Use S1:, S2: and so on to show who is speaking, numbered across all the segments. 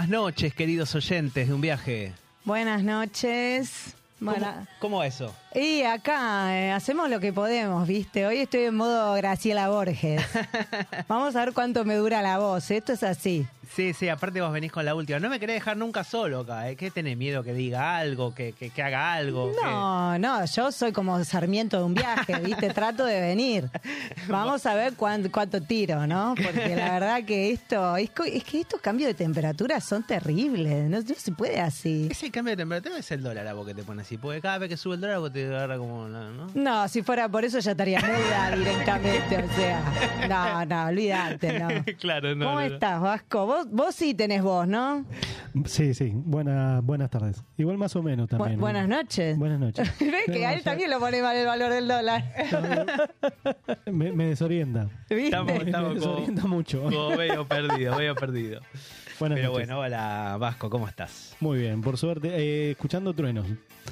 S1: Buenas noches, queridos oyentes de un viaje.
S2: Buenas noches.
S1: ¿Cómo,
S2: Bueno,
S1: cómo eso?
S2: y acá eh, hacemos lo que podemos, ¿viste? Hoy estoy en modo Graciela Borges. Vamos a ver cuánto me dura la voz. Esto es así.
S1: Sí, sí, aparte vos venís con la última. No me querés dejar nunca solo acá, ¿eh? ¿Qué tenés miedo que diga algo, que, que, que haga algo?
S2: No, no, yo soy como Sarmiento de un viaje, ¿viste? Trato de venir. Vamos a ver cuán- cuánto tiro, ¿no? Porque la verdad que esto, es, que estos cambios de temperatura son terribles. No, no se puede así.
S1: ¿Ese cambio de temperatura es el dólar a vos que te pone así? Porque cada vez que sube el dólar vos te agarra como... ¿no?
S2: No, si fuera por eso ya estaría muda directamente, o sea. No, no, olvídate, no.
S1: claro, no.
S2: ¿Cómo
S1: no.
S2: estás, Vasco? Vos, vos sí tenés voz, ¿no?
S3: Sí, sí, buena, buenas tardes. Igual más o menos también. ¿no?
S2: buenas noches.
S3: Buenas noches.
S2: Ves que a él también lo pone mal el valor del dólar.
S3: Me, me desorienta.
S2: ¿Viste?
S1: Estamos-
S3: Me
S1: estamos como,
S3: desorienta mucho.
S1: como medio perdido, medio perdido.
S3: Buenas
S1: Pero
S3: noches.
S1: bueno, hola Vasco, ¿cómo estás?
S3: Muy bien, por suerte. eh, escuchando truenos.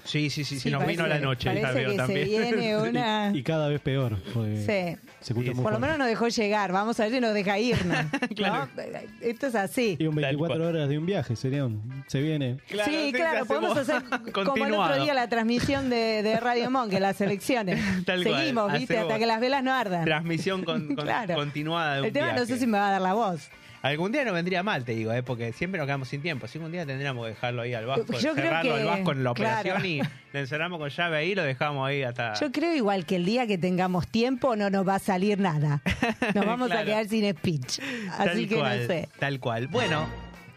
S1: Sí, sí, sí, sí,
S2: Sí,
S1: nos
S2: parece
S1: vino la noche,
S2: parece que
S1: también.
S2: se viene una...
S3: Y cada vez peor. porque
S2: Sí.
S3: Se escucha
S1: Sí,
S3: muy
S2: Por lo menos nos dejó llegar. Vamos a ver si nos deja irnos.
S1: Claro.
S2: ¿no? Esto es así.
S3: Y un
S1: Tal
S3: 24
S1: cual.
S3: horas de un viaje sería un- Se viene.
S1: Claro,
S2: sí, claro, podemos hacer como el otro día la transmisión de, de Radio Monk en las elecciones.
S1: Tal cual,
S2: Seguimos, ¿viste? Hasta que las velas no ardan.
S1: Transmisión con, con-
S2: Claro.
S1: continuada de un
S2: El tema no sé si me va a dar la voz.
S1: Algún día no vendría mal, te digo, ¿eh? porque siempre nos quedamos sin tiempo. Así que un día tendríamos que dejarlo ahí al Vasco,
S2: Yo creo
S1: cerrarlo
S2: que-
S1: al Vasco en la
S2: claro.
S1: operación y le encerramos con llave ahí y lo dejamos ahí hasta...
S2: Yo creo igual que el día que tengamos tiempo no nos va a salir nada. Nos vamos a quedar sin speech.
S1: tal
S2: Así que
S1: cual,
S2: no sé.
S1: Tal cual. Bueno,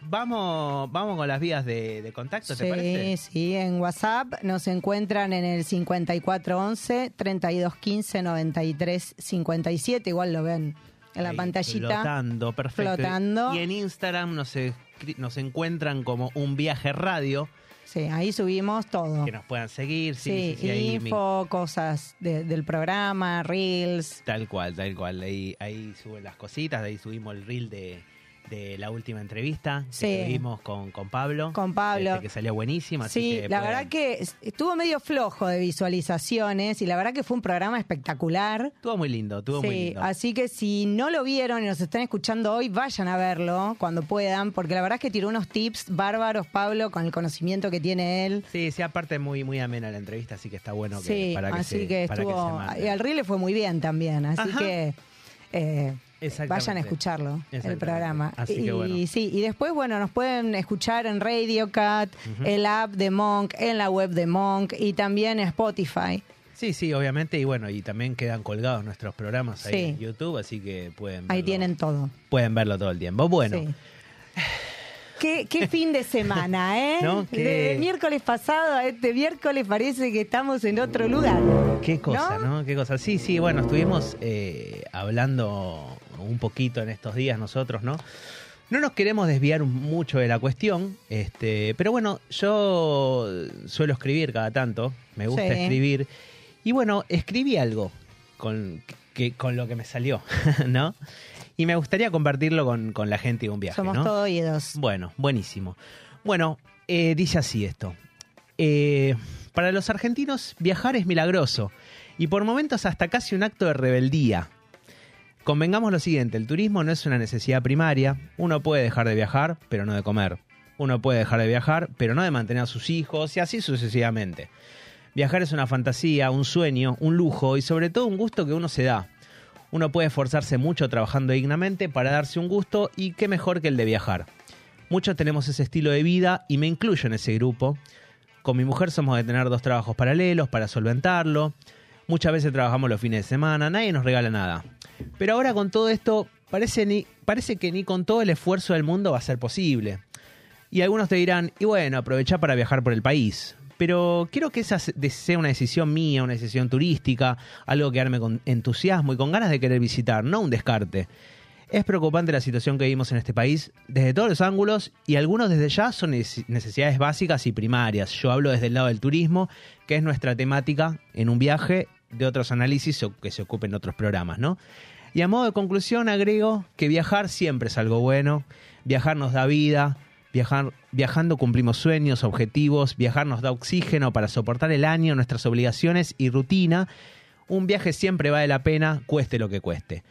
S1: vamos, vamos con las vías de, de contacto, ¿te
S2: Sí,
S1: parece?
S2: sí, en WhatsApp nos encuentran en el 5411 3215 9357, igual lo ven en la
S1: Ahí,
S2: pantallita.
S1: Flotando, perfecto.
S2: Flotando.
S1: Y en Instagram nos, escri- nos encuentran como un viaje radio,
S2: Sí, ahí subimos todo.
S1: que nos puedan seguir. Sí,
S2: Sí,
S1: sí, sí, ahí
S2: info, cosas de- del programa, reels.
S1: Tal cual, tal cual. Ahí, ahí suben las cositas, de ahí subimos el reel de, de la última entrevista
S2: Sí.
S1: que tuvimos con, con Pablo.
S2: Con Pablo.
S1: este, que salió buenísima. así
S2: Sí,
S1: que
S2: la
S1: pueden-
S2: verdad que es- estuvo medio flojo de visualizaciones y la verdad que fue un programa espectacular.
S1: Estuvo muy lindo, estuvo muy lindo.
S2: así que si no lo vieron y nos están escuchando hoy, vayan a verlo cuando puedan, porque la verdad es que tiró unos tips bárbaros, Pablo, con el conocimiento que tiene él.
S1: Sí, sí, aparte muy, muy amena la entrevista, así que está bueno que,
S2: Sí,
S1: para que
S2: así
S1: se,
S2: que
S1: para que se
S2: estuvo. y al Reel le fue muy bien también, así
S1: Ajá.
S2: que. eh. Vayan a escucharlo, el programa.
S1: Así que
S2: y,
S1: bueno.
S2: sí, y después, bueno, nos pueden escuchar en Radio Cat, el app de Monk, en la web de Monk y también en Spotify.
S1: Sí, sí, obviamente, y bueno, y también quedan colgados nuestros programas ahí
S2: Sí.
S1: en YouTube, así que pueden
S2: Ahí
S1: verlo-
S2: tienen todo.
S1: pueden verlo todo el tiempo. Bueno,
S2: Sí. ¿Qué, qué fin de semana, ¿eh?
S1: ¿No?
S2: De miércoles pasado a este miércoles parece que estamos en otro lugar.
S1: qué cosa,
S2: ¿No?
S1: ¿no? Qué cosa. Sí, sí, bueno, estuvimos eh, hablando un poquito en estos días nosotros, ¿no? No nos queremos desviar mucho de la cuestión, este, pero bueno, yo suelo escribir cada tanto, me gusta
S2: Sí.
S1: escribir, y bueno, escribí algo con, que, con lo que me salió, ¿no? Y me gustaría compartirlo con, con la gente de un viaje,
S2: Somos
S1: ¿no?
S2: todo oídos.
S1: Bueno, buenísimo. Bueno, eh, dice así esto. Eh, para los argentinos, viajar es milagroso y por momentos hasta casi un acto de rebeldía. Convengamos lo siguiente, el turismo no es una necesidad primaria, uno puede dejar de viajar, pero no de comer. Uno puede dejar de viajar, pero no de mantener a sus hijos y así sucesivamente. Viajar es una fantasía, un sueño, un lujo y sobre todo un gusto que uno se da. Uno puede esforzarse mucho trabajando dignamente para darse un gusto y qué mejor que el de viajar. Muchos tenemos ese estilo de vida y me incluyo en ese grupo. Con mi mujer somos de tener dos trabajos paralelos para solventarlo. Muchas veces trabajamos los fines de semana, nadie nos regala nada. Pero ahora con todo esto, parece, ni, parece que ni con todo el esfuerzo del mundo va a ser posible. Y algunos te dirán, y bueno, aprovecha para viajar por el país. Pero quiero que esa sea una decisión mía, una decisión turística, algo que arme con entusiasmo y con ganas de querer visitar, no un descarte. Es preocupante la situación que vivimos en este país desde todos los ángulos y algunos desde ya son nece- necesidades básicas y primarias. Yo hablo desde el lado del turismo, que es nuestra temática en un viaje, de otros análisis o que se ocupen otros programas, ¿no? Y a modo de conclusión agrego que viajar siempre es algo bueno, viajar nos da vida, viajar, viajando cumplimos sueños, objetivos, viajar nos da oxígeno para soportar el año, nuestras obligaciones y rutina. Un viaje siempre vale la pena, cueste lo que cueste.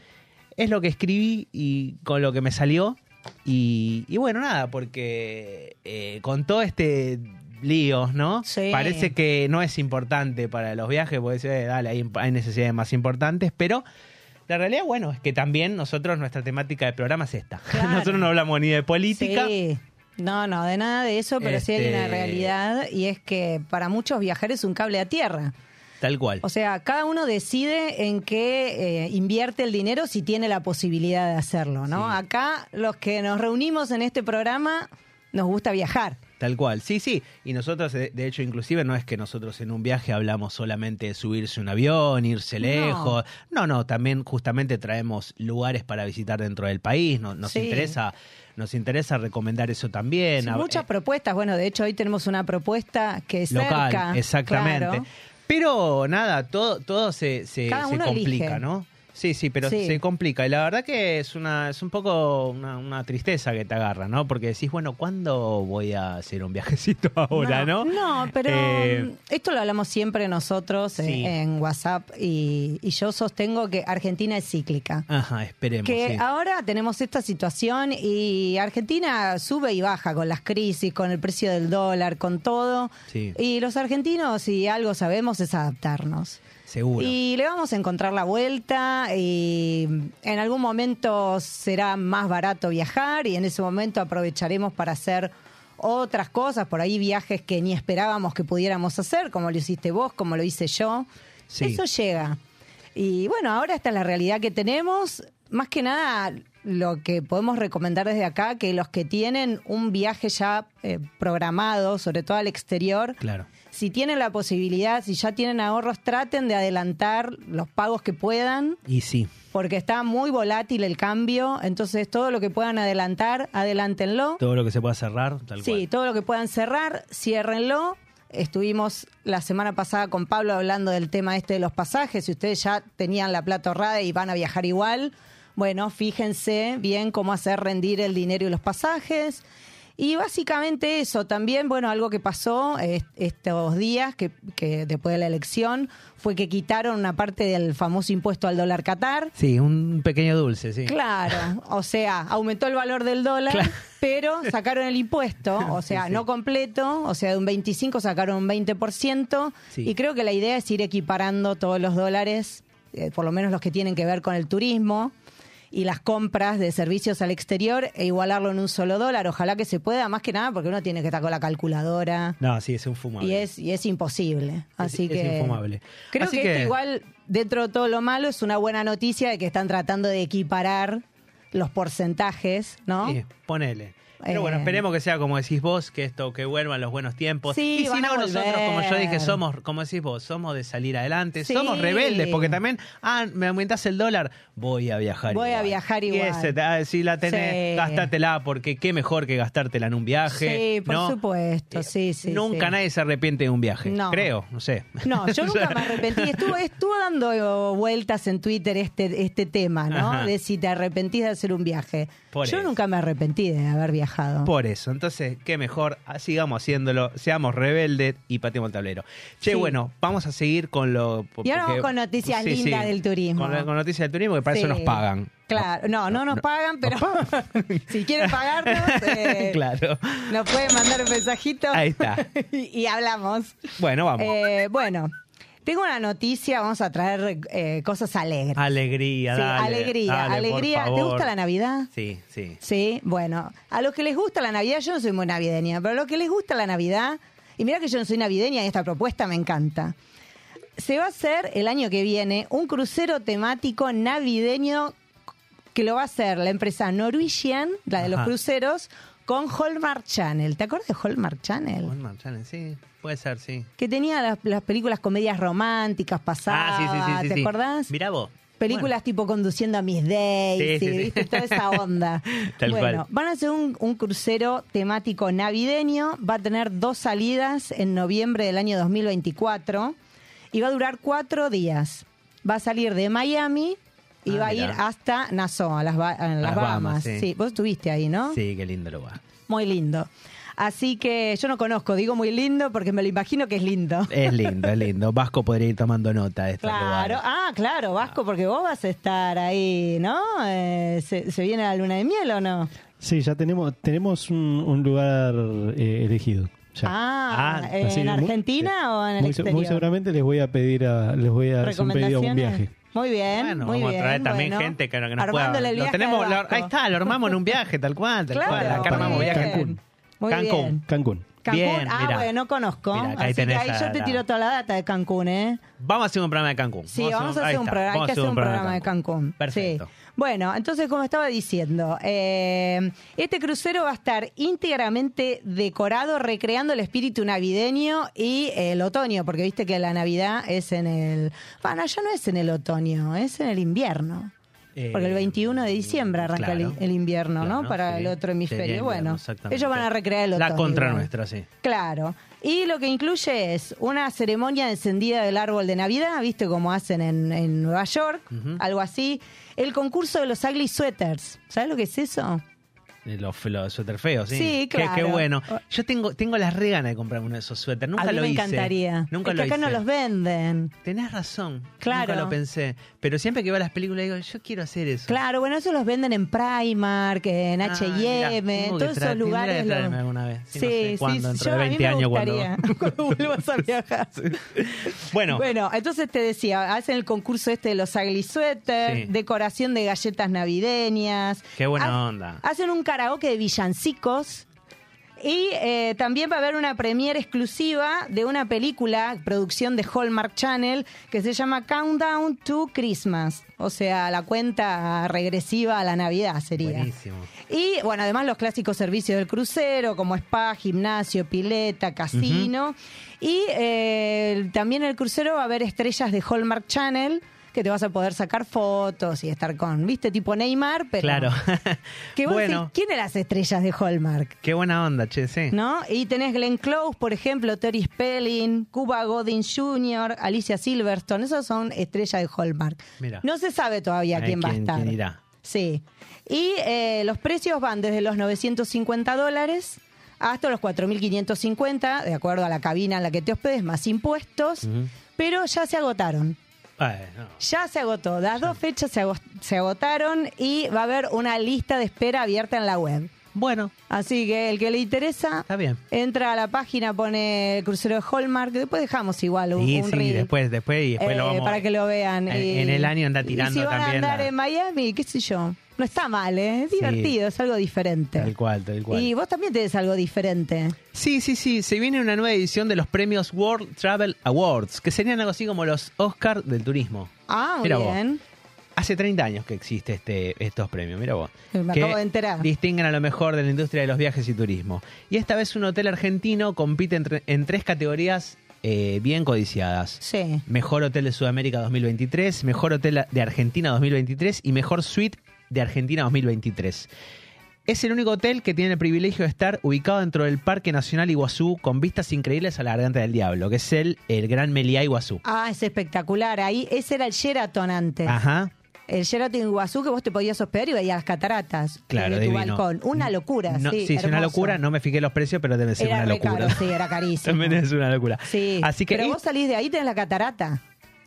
S1: Es lo que escribí y con lo que me salió. Y, bueno, nada, porque eh, con todo este lío, ¿no?
S2: Sí.
S1: Parece que no es importante para los viajes, porque eh, dale, hay, hay necesidades más importantes, pero la realidad, bueno, es que también nosotros, nuestra temática de programa es esta.
S2: Claro.
S1: Nosotros no hablamos ni de política.
S2: Sí. No, no, de nada de eso, pero sí hay
S1: Este-
S2: una realidad y es que para muchos viajar es un cable a tierra.
S1: Tal cual.
S2: O sea, cada uno decide en qué eh, invierte el dinero si tiene la posibilidad de hacerlo, ¿no?
S1: Sí.
S2: Acá los que nos reunimos en este programa nos gusta viajar.
S1: Tal cual, sí, sí. Y nosotros, de, de hecho, inclusive no es que nosotros en un viaje hablamos solamente de subirse un avión, irse lejos. No, no, también justamente traemos lugares para visitar dentro del país. No- nos
S2: Sí.
S1: interesa, nos interesa recomendar eso también.
S2: Sí, muchas
S1: eh,
S2: propuestas. Bueno, de hecho hoy tenemos una propuesta que es
S1: local,
S2: cerca.
S1: exactamente.
S2: claro.
S1: Pero nada, todo, todo se, se, complica,
S2: elige.
S1: ¿no? Sí, sí, pero
S2: Sí.
S1: se complica. Y la verdad que es una, es un poco una, una tristeza que te agarra, ¿no? Porque decís, bueno, ¿cuándo voy a hacer un viajecito ahora, no?
S2: No, pero
S1: Eh,
S2: mm, esto lo hablamos siempre nosotros eh,
S1: Sí.
S2: en WhatsApp y, y yo sostengo que Argentina es cíclica.
S1: Ajá, esperemos.
S2: Que
S1: sí.
S2: ahora tenemos esta situación y Argentina sube y baja con las crisis, con el precio del dólar, con todo.
S1: Sí.
S2: Y los argentinos, si algo sabemos, es adaptarnos.
S1: Seguro.
S2: Y le vamos a encontrar la vuelta y en algún momento será más barato viajar y en ese momento aprovecharemos para hacer otras cosas, por ahí viajes que ni esperábamos que pudiéramos hacer, como lo hiciste vos, como lo hice yo.
S1: Sí.
S2: Eso llega. Y bueno, ahora esta es la realidad que tenemos. Más que nada, lo que podemos recomendar desde acá, que los que tienen un viaje ya eh, programado, sobre todo al exterior,
S1: Claro.
S2: Si tienen la posibilidad, si ya tienen ahorros, traten de adelantar los pagos que puedan,
S1: Y sí,
S2: porque está muy volátil el cambio. Entonces, todo lo que puedan adelantar, adelántenlo.
S1: todo lo que se pueda cerrar, tal
S2: Sí,
S1: cual.
S2: todo lo que puedan cerrar, ciérrenlo. Estuvimos la semana pasada con Pablo hablando del tema este de los pasajes. Si ustedes ya tenían la plata ahorrada y van a viajar igual, bueno, fíjense bien cómo hacer rendir el dinero y los pasajes. Y básicamente eso, también, bueno, algo que pasó estos días, que, que después de la elección, fue que quitaron una parte del famoso impuesto al dólar Qatar.
S1: Sí, un pequeño dulce, sí.
S2: Claro, o sea, aumentó el valor del dólar,
S1: Claro.
S2: pero sacaron el impuesto, o sea,
S1: Sí, sí.
S2: no completo, o sea, de un 25 sacaron un 20%,
S1: Sí.
S2: y creo que la idea es ir equiparando todos los dólares, eh, por lo menos los que tienen que ver con el turismo y las compras de servicios al exterior e igualarlo en un solo dólar. Ojalá que se pueda, más que nada porque uno tiene que estar con la calculadora.
S1: No, sí, es un fumable.
S2: Y es, y es imposible. Así
S1: es
S2: que.
S1: infumable.
S2: Creo
S1: Así
S2: que,
S1: que-
S2: esto igual, dentro de todo lo malo, es una buena noticia de que están tratando de equiparar los porcentajes, ¿no?
S1: Sí, ponele. Pero
S2: Eh.
S1: bueno, esperemos que sea como decís vos, que esto, que vuelvan los buenos tiempos.
S2: Sí,
S1: y si no, nosotros, como yo dije, somos, como decís vos, somos de salir adelante,
S2: Sí.
S1: somos rebeldes, porque también, ah, me aumentás el dólar, voy a viajar
S2: Voy a
S1: igual.
S2: viajar
S1: Y
S2: igual.
S1: ese, ah, si la tenés,
S2: Sí.
S1: gástatela, porque qué mejor que gastártela en un viaje.
S2: Sí, por
S1: ¿no?
S2: supuesto,
S1: Eh,
S2: sí, sí,
S1: Nunca nadie se arrepiente de un viaje,
S2: No.
S1: creo, no sé.
S2: No, yo nunca me arrepentí. Estuvo, estuvo dando vueltas en Twitter este, este tema, ¿no?
S1: Ajá.
S2: De si te arrepentís de hacer un viaje.
S1: Por
S2: yo
S1: eso.
S2: nunca me arrepentí de haber viajado.
S1: Por eso, entonces, qué mejor, ah, sigamos haciéndolo, seamos rebeldes y pateemos el tablero. Che,
S2: Sí.
S1: bueno, vamos a seguir con lo...
S2: Y ahora vamos con noticias lindas del turismo.
S1: Con, con noticias del turismo, que para eso nos pagan.
S2: Claro, no, no nos pagan, pero si quieren pagarnos, eh,
S1: claro.
S2: nos pueden mandar un mensajito
S1: Ahí está.
S2: y, y hablamos.
S1: Bueno, vamos.
S2: Eh, bueno, Tengo una noticia, vamos a traer eh, cosas alegres.
S1: Alegría,
S2: Sí,
S1: dale,
S2: alegría,
S1: dale,
S2: alegría. ¿Te gusta la Navidad?
S1: Sí, sí.
S2: Sí, bueno, a los que les gusta la Navidad, yo no soy muy navideña, pero a los que les gusta la Navidad, y mira que yo no soy navideña y esta propuesta me encanta. Se va a hacer el año que viene un crucero temático navideño que lo va a hacer la empresa Norwegian, la de los cruceros, con Hallmark Channel. ¿Te acuerdas de Hallmark Channel?
S1: Hallmark Channel, sí, puede ser, sí.
S2: Que tenía las, las películas comedias románticas pasadas,
S1: Ah, sí, sí, sí.
S2: ¿te
S1: sí.
S2: acordás?
S1: Mirá vos.
S2: Películas tipo conduciendo a Miss Daisy,
S1: Sí.
S2: ¿viste? Toda esa onda.
S1: Tal
S2: bueno,
S1: cual.
S2: van a hacer un, un crucero temático navideño. Va a tener dos salidas en noviembre del año 2024 y va a durar cuatro días. Va a salir de Miami y
S1: Ah,
S2: va a ir hasta Nassau, a las, Ba- en las
S1: Las
S2: Bahamas.
S1: Bahamas,
S2: sí.
S1: sí.
S2: vos estuviste ahí, ¿no?
S1: Sí, qué lindo lugar.
S2: Muy lindo. Así que yo no conozco, digo muy lindo porque me lo imagino que es lindo.
S1: Es lindo, es lindo. Vasco podría ir tomando nota de estos
S2: Claro,
S1: lugares.
S2: ah, claro, Vasco, porque vos vas a estar ahí, ¿no? Eh, ¿se, se viene la luna de miel o no?
S3: Sí, ya tenemos tenemos un, un lugar eh, elegido. Ya.
S2: Ah,
S1: Ah,
S2: ¿en
S3: muy-
S2: Argentina
S3: sí.
S2: o en el
S3: muy,
S2: exterior?
S3: muy seguramente les voy a pedir a, les voy a hacer un pedido a un viaje.
S2: Muy bien,
S1: Bueno,
S2: muy
S1: vamos
S2: bien.
S1: a traer también
S2: bueno.
S1: gente que, que nos pueda.
S2: Armándole el
S1: Lo
S2: viaje
S1: tenemos,
S2: al
S1: lo- ahí está, lo armamos en un viaje, tal cual, tal
S2: Claro,
S1: cual. Acá
S2: muy
S1: armamos viaje.
S3: Cancún.
S2: Muy
S1: Cancún.
S2: bien.
S3: Cancún.
S2: Cancún,
S1: Bien,
S2: ah,
S1: mirá.
S2: bueno, no conozco.
S1: Acá ahí
S2: Así que
S1: tenés
S2: ahí yo te
S1: la-
S2: tiro toda la data de Cancún, ¿eh?
S1: Vamos a hacer un programa de Cancún.
S2: Sí, vamos a
S1: ahí
S2: hacer un
S1: está,
S2: programa, hay
S1: vamos
S2: que hacer un programa de Cancún.
S1: Perfecto.
S2: Sí. Bueno, entonces, como estaba diciendo, eh, este crucero va a estar íntegramente decorado, recreando el espíritu navideño y el otoño, porque viste que la Navidad es en el... Bueno, ya no es en el otoño, es en el invierno.
S1: Eh,
S2: Porque el 21 de diciembre arranca el-
S1: claro.
S2: el, invierno, ¿no? Para
S1: sí.
S2: el otro hemisferio.
S1: Invierno,
S2: bueno, ellos van a recrear el otoño.
S1: La contra nuestra, sí.
S2: Claro. Y lo que incluye es una ceremonia de encendida del árbol de Navidad, ¿viste? Como hacen en, en Nueva York, algo así. El concurso de los ugly sweaters. ¿Sabes lo que es eso?
S1: Los, los suéter feos, sí.
S2: Sí,
S1: Qué- Qué,
S2: claro.
S1: bueno. Yo tengo, tengo las re ganas de comprarme uno de esos suéteres. Nunca
S2: a mí
S1: lo
S2: me
S1: hice.
S2: encantaría.
S1: Nunca
S2: es
S1: lo
S2: que acá
S1: hice.
S2: no los venden.
S1: Tenés razón.
S2: Claro.
S1: Nunca lo pensé. Pero siempre que veo las películas digo, yo quiero hacer eso.
S2: Claro, bueno, eso los venden en Primark, en
S1: Ah,
S2: H&M,
S1: tengo
S2: en todos esos lugares.
S1: que
S2: lo-
S1: traerme alguna vez. Sí,
S2: Sí,
S1: no sé
S2: sí,
S1: cuándo,
S2: sí,
S1: dentro
S2: yo
S1: de
S2: a mí
S1: 20
S2: me
S1: años cuando...
S2: gustaría, cuando vuelvas a viajar.
S1: Bueno,
S2: Bueno, entonces te decía, hacen el concurso este de los ugly
S1: Sí.
S2: decoración de galletas navideñas.
S1: Qué buena
S2: Ha-
S1: onda.
S2: Hacen un karaoke de villancicos. Y eh, también va a haber una premiere exclusiva de una película, producción de Hallmark Channel, que se llama Countdown to Christmas. O sea, la cuenta regresiva a la Navidad sería.
S1: buenísimo.
S2: Y bueno, además los clásicos servicios del crucero, como spa, gimnasio, pileta, casino. Y eh, también el crucero va a haber estrellas de Hallmark Channel, que te vas a poder sacar fotos y estar con, viste, tipo Neymar, pero...
S1: Claro.
S2: Que vos
S1: bueno,
S2: decís, ¿quién de las estrellas de Hallmark?
S1: qué buena onda, che, sí.
S2: ¿No? Y tenés Glenn Close, por ejemplo, Tori Spelling, Cuba Godin Jr., Alicia Silverstone, esos son estrellas de Hallmark.
S1: Mira.
S2: No se sabe todavía
S1: Ay,
S2: quién va a estar.
S1: quién irá.
S2: Sí. Y eh, los precios van desde los 950 dólares hasta los 4.550, de acuerdo a la cabina en la que te hospedes, más impuestos, pero ya se agotaron. Ya se agotó. Las dos fechas se agotaron y va a haber una lista de espera abierta en la web.
S1: Bueno,
S2: Así que el que le interesa,
S1: está bien.
S2: entra a la página, pone el crucero de Hallmark, después dejamos igual un,
S1: Sí,
S2: un
S1: sí,
S2: reel,
S1: después, después, y después
S2: eh,
S1: lo vamos
S2: para que lo vean.
S1: En,
S2: Y-
S1: en el año anda
S2: y
S1: tirando
S2: si van
S1: también.
S2: a andar
S1: la-
S2: en Miami, qué sé yo. No está mal, ¿eh? es
S1: Sí.
S2: divertido, es algo diferente.
S1: Tal cual, tal cual.
S2: Y vos también tenés algo diferente.
S1: Sí, sí, sí. Se viene una nueva edición de los premios World Travel Awards, que serían algo así como los Oscar del turismo.
S2: Ah,
S1: Mira vos. Hace 30 años que existe este, estos premios, mira vos.
S2: Me
S1: que
S2: acabo de enterar.
S1: Distinguen a lo mejor de la industria de los viajes y turismo. Y esta vez un hotel argentino compite entre- en tres categorías eh, bien codiciadas.
S2: Sí.
S1: Mejor Hotel de Sudamérica 2023, Mejor Hotel de Argentina 2023 y Mejor Suite de Argentina 2023. Es el único hotel que tiene el privilegio de estar ubicado dentro del Parque Nacional Iguazú con vistas increíbles a la Garganta del Diablo, que es el, el Gran Meliá Iguazú.
S2: Ah, es espectacular. Ahí, ese era el Sheraton antes.
S1: Ajá.
S2: El Sheraton Iguazú que vos te podías hospedar y veías las cataratas
S1: Claro,
S2: de tu
S1: divino.
S2: balcón. Una locura,
S1: No,
S2: sí.
S1: sí, es una locura. No me fijé los precios, pero debe ser
S2: Era
S1: una locura.
S2: caro, sí, era carísimo.
S1: También es una locura.
S2: Sí,
S1: Así que
S2: pero vos salís de ahí tenés la catarata.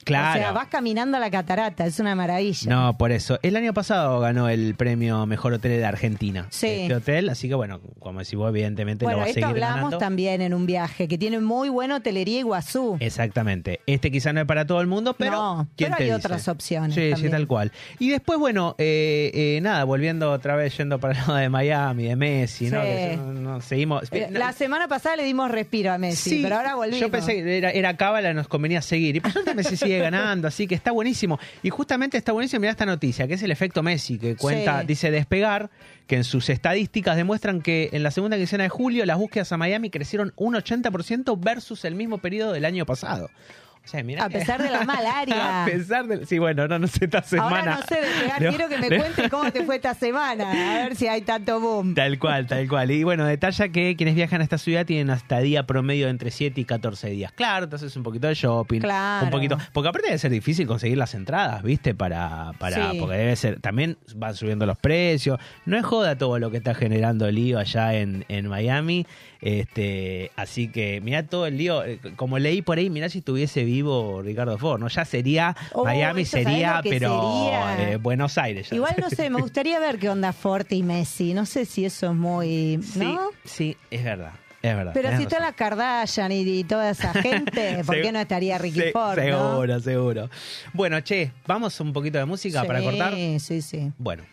S4: Claro.
S2: O sea, vas caminando a la catarata, es una maravilla.
S4: No, por eso. El año pasado ganó el premio Mejor Hotel de Argentina.
S2: Sí.
S4: Este hotel, así que bueno, como decís vos, evidentemente
S2: bueno,
S4: lo va a seguir
S2: hablamos
S4: ganando.
S2: también en un viaje, que tiene muy buena hotelería Iguazú.
S4: Exactamente. Este quizá no es para todo el mundo, pero.
S2: No,
S4: ¿quién
S2: pero
S4: te
S2: hay
S4: dice?
S2: otras opciones
S4: Sí, sí, tal cual. Y después, bueno, eh, eh, nada, volviendo otra vez, yendo para el lado de Miami, de Messi, ¿no? Que yo- no, seguimos.
S2: Eh,
S4: no,
S2: La semana pasada le dimos respiro a Messi,
S4: Sí,
S2: pero ahora volvimos.
S4: Yo pensé que era, era cábala, nos convenía seguir. Y por suerte Messi sigue ganando, así que está buenísimo. Y justamente está buenísimo, mira esta noticia, que es el efecto Messi, que cuenta,
S2: Sí.
S4: dice despegar, que en sus estadísticas demuestran que en la segunda quincena de julio las búsquedas a Miami crecieron un 80% versus el mismo periodo del año pasado. O sea, mirá
S2: A pesar de la malaria.
S4: a pesar de... Sí, bueno, no, no sé, esta semana...
S2: Ahora no sé, despegar,
S4: No,
S2: quiero que me cuentes cómo te fue esta semana, a ver si hay tanto boom.
S4: Tal cual, tal cual. Y bueno, detalla que quienes viajan a esta ciudad tienen una estadía promedio de entre 7 y 14 días. Claro, entonces un poquito de shopping.
S2: Claro.
S4: Un poquito. Porque aparte debe ser difícil conseguir las entradas, ¿viste? Para. para
S2: Sí.
S4: Porque debe ser. También van subiendo los precios. No es joda todo lo que está generando el lío allá en, en Miami. Este, así que mirá todo el lío. Eh, Como leí por ahí, mirá si estuviese vivo Ricardo Ford, ¿no? Ya sería.
S2: Oh,
S4: Miami
S2: eso, ¿sabés
S4: sería, pero.
S2: sería?
S4: eh, Buenos Aires. ya.
S2: Igual no sé, me gustaría ver qué onda Forte y Messi. No sé si eso es muy.
S4: Sí,
S2: ¿No?
S4: sí, es verdad. Es verdad.
S2: Pero si está la Kardashian y, y toda esa gente, ¿por qué no estaría Ricky
S4: se-
S2: Ford? no?
S4: Seguro, seguro. Bueno, che, vamos un poquito de música para
S2: Sí,
S4: cortar.
S2: Sí, sí.
S4: Bueno.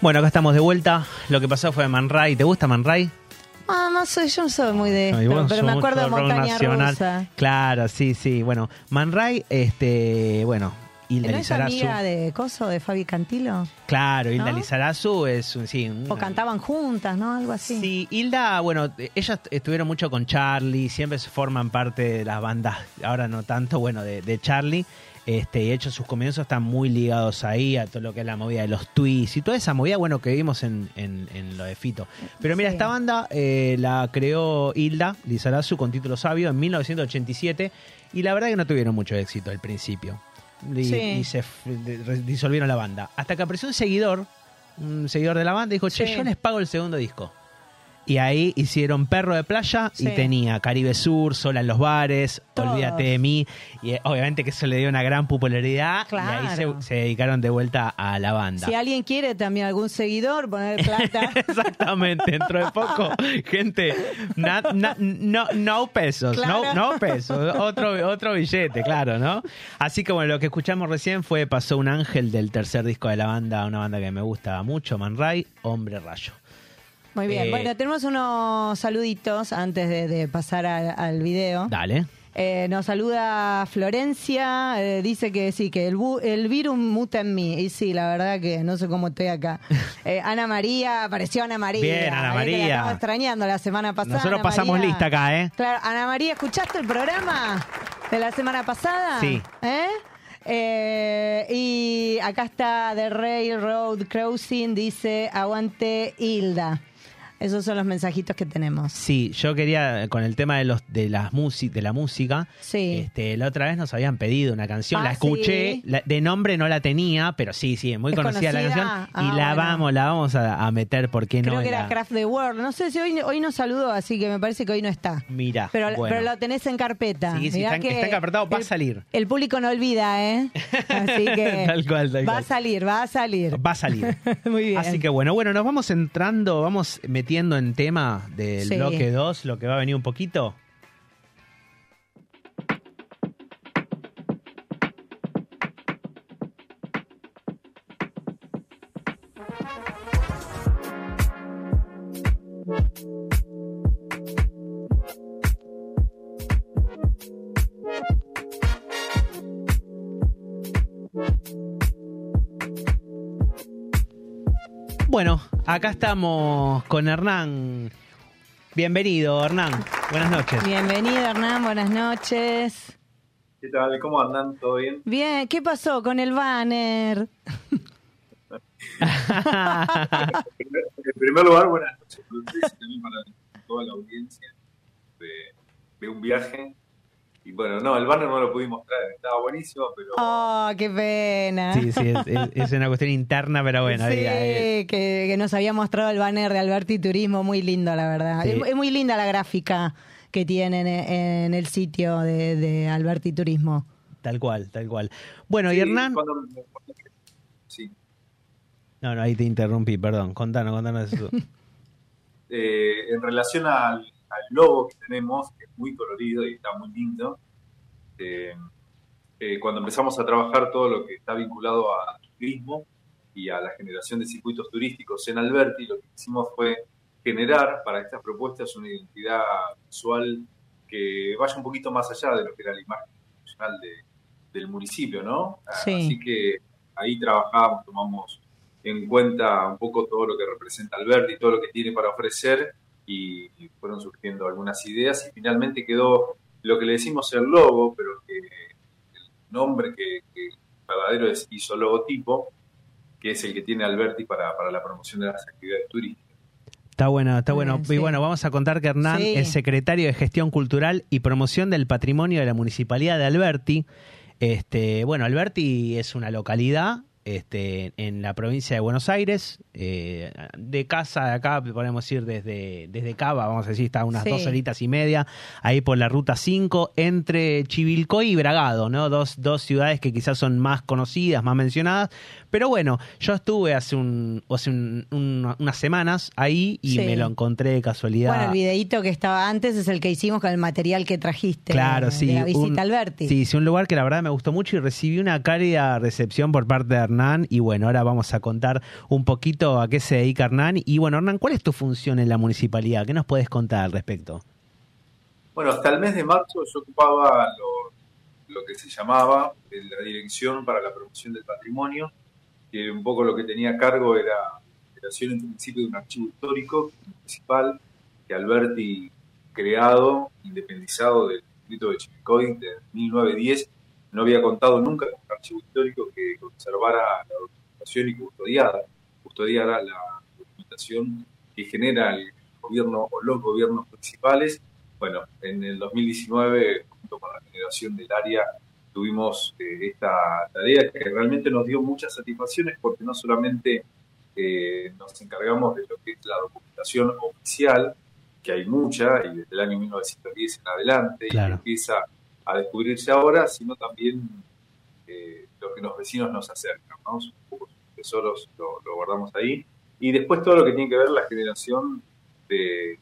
S4: Bueno, acá estamos de vuelta. Lo que pasó fue Man Ray. ¿Te gusta Man Ray?
S2: Ah, no sé, yo no soy muy de
S4: Ay,
S2: esto, pero me acuerdo de Montaña
S4: nacional.
S2: Rusa.
S4: Claro, sí, sí. Bueno, Man Ray, este, bueno,
S1: Hilda
S2: ¿No es amiga de Coso, de Fabi Cantilo?
S1: Claro, Hilda
S2: ¿No?
S1: Lizarazu es un, sí,
S2: O cantaban juntas, ¿no? Algo así.
S1: Sí, Hilda, bueno, ellas estuvieron mucho con Charlie, siempre se forman parte de las bandas, ahora no tanto, bueno, de, de Charlie. Este, y de hecho sus comienzos están muy ligados ahí a todo lo que es la movida de los twists y toda esa movida, bueno, que vimos en, en- en lo de Fito. Pero mira,
S2: Sí.
S1: esta banda eh, la creó Hilda Lizarazu con título sabio en 1987 y la verdad que no tuvieron mucho éxito al principio. Y,
S2: Sí.
S1: y se disolvieron la banda. Hasta que apareció un seguidor, un seguidor de la banda, y dijo, che,
S2: Sí.
S1: yo les pago el segundo disco. Y ahí hicieron Perro de Playa y tenía Caribe Sur, Sola en los bares,
S2: Todos.
S1: Olvídate de mí. Y eh, obviamente que eso le dio una gran popularidad. Y ahí se, se dedicaron de vuelta a la banda.
S2: Si alguien quiere también algún seguidor, poner plata.
S1: Exactamente, dentro de poco, gente, na- na- no, no pesos,
S2: Claro.
S1: no, no pesos, otro, otro billete, claro, ¿no? Así que bueno, lo que escuchamos recién fue Pasó un ángel del tercer disco de la banda, una banda que me gusta mucho, Man Ray, Hombre Rayo.
S2: Muy bien.
S1: Eh,
S2: bueno, tenemos unos saluditos antes de, de pasar al, al video.
S1: Dale.
S2: Eh, nos saluda Florencia, eh, dice que sí, que el, bu- el virus muta en mí. Y sí, la verdad que no sé cómo estoy acá. Eh, Ana María, apareció Ana María.
S1: Bien, Ana
S2: que la
S1: María.
S2: extrañando la semana pasada.
S1: Nosotros
S2: Ana
S1: pasamos
S2: María.
S1: lista acá, ¿eh?
S2: Claro, Ana María, ¿escuchaste el programa de la semana pasada?
S1: Sí.
S2: ¿Eh? Eh, y acá está The Railroad Crossing, dice, aguante Hilda. Esos son los mensajitos que tenemos.
S1: Sí, yo quería, con el tema de los de las de la música,
S2: Sí.
S1: este, la otra vez nos habían pedido una canción,
S2: Ah,
S1: la escuché,
S2: sí.
S1: la- de nombre no la tenía, pero sí, sí, muy
S2: ¿Es
S1: conocida, la canción,
S2: Ah,
S1: y la
S2: bueno.
S1: vamos, la vamos a, a meter, ¿por qué
S2: Creo
S1: no?
S2: que era
S1: la-
S2: Craft the World. No sé si hoy, hoy nos saludó, así que me parece que hoy no está.
S1: Mira,
S2: Pero,
S1: bueno.
S2: pero lo tenés en carpeta.
S1: Sí, sí, está
S2: que
S1: está encarpetado, va a
S2: el-
S1: salir.
S2: El público no olvida, ¿eh? Así que
S1: Tal cual, tal
S2: va a salir, va a salir.
S1: Va a salir.
S2: Muy bien.
S1: Así que bueno, bueno, nos vamos entrando, vamos metiendo en tema del
S2: Sí.
S1: bloque 2, lo que va a venir un poquito. Acá estamos con Hernán. Bienvenido, Hernán. Buenas noches.
S2: Bienvenido, Hernán, buenas noches.
S5: ¿Qué tal? ¿Cómo andan? ¿Todo bien?
S2: Bien, ¿qué pasó con el banner?
S5: En primer lugar, buenas noches para también para toda la audiencia de, de un viaje. Y bueno, no, el banner no lo pudimos traer, estaba buenísimo, pero
S2: Oh, qué pena.
S1: Sí, sí, es, es- es una cuestión interna, pero bueno,
S2: Sí,
S1: diga, eh,
S2: que, que nos había mostrado el banner de Alberti Turismo, muy lindo, la verdad.
S1: Sí.
S2: Es, es muy linda la gráfica que tienen en, en el sitio de, de Alberti Turismo.
S1: tal cual, tal cual. Bueno, y
S5: sí,
S1: Hernán.
S5: cuando- sí.
S1: No, no, ahí te interrumpí, perdón. Contanos, contanos eso.
S5: Eh, en relación al, al logo que tenemos, que es muy colorido y está muy lindo, eh, eh, cuando empezamos a trabajar todo lo que está vinculado al turismo y a la generación de circuitos turísticos en Alberti, lo que hicimos fue generar para estas propuestas una identidad visual que vaya un poquito más allá de lo que era la imagen institucional de- del municipio, ¿no?
S2: Sí.
S5: Así que ahí trabajamos, tomamos en cuenta un poco todo lo que representa Alberti, todo lo que tiene para ofrecer y, fueron surgiendo algunas ideas y finalmente quedó lo que le decimos el logo, pero que el nombre que, que verdadero es isologotipo, que es el que tiene Alberti para, para la promoción de las actividades turísticas.
S1: Está bueno, está bueno. Y bueno, vamos a contar que Hernán
S2: Sí.
S1: es secretario de Gestión Cultural y Promoción del Patrimonio de la Municipalidad de Alberti. Este, bueno, Alberti es una localidad este, en la provincia de Buenos Aires, eh, de casa de acá, podemos decir desde, desde Cava, vamos a decir, está a unas
S2: Sí.
S1: dos horitas y media, ahí por la ruta 5, entre Chivilcoy y Bragado, ¿no? Dos, dos ciudades que quizás son más conocidas, más mencionadas. Pero bueno, yo estuve hace, un, hace un- un- unas semanas ahí y
S2: Sí.
S1: me lo encontré de casualidad.
S2: Bueno, el videíto que estaba antes es el que hicimos con el material que trajiste
S1: Claro,
S2: de,
S1: sí.
S2: de la visita
S1: un-
S2: a Alberti.
S1: Sí, sí, un lugar que la verdad me gustó mucho y recibí una cálida recepción por parte de Hernán. Y bueno, ahora vamos a contar un poquito a qué se dedica Hernán. Y bueno, Hernán, ¿cuál es tu función en la municipalidad? ¿Qué nos puedes contar al respecto?
S5: Bueno, hasta el mes de marzo yo ocupaba lo que se llamaba la Dirección para la Promoción del Patrimonio, que un poco lo que tenía a cargo era la creación en principio de un archivo histórico municipal que Alberti, creado, independizado del distrito de Chivicoy de 1910, no había contado nunca con un archivo histórico que conservara la documentación y custodiara, custodiara la documentación que genera el gobierno o los gobiernos principales. Bueno, en el 2019, junto con la generación del área, tuvimos eh, esta tarea que realmente nos dio muchas satisfacciones porque no solamente eh, nos encargamos de lo que es la documentación oficial, que hay mucha, y desde el año 1910 en adelante, y
S1: Claro.
S5: empieza a descubrirse ahora, sino también eh, lo que los vecinos nos acercan, ¿no? Un poco sus tesoros lo, lo guardamos ahí. Y después todo lo que tiene que ver la generación de,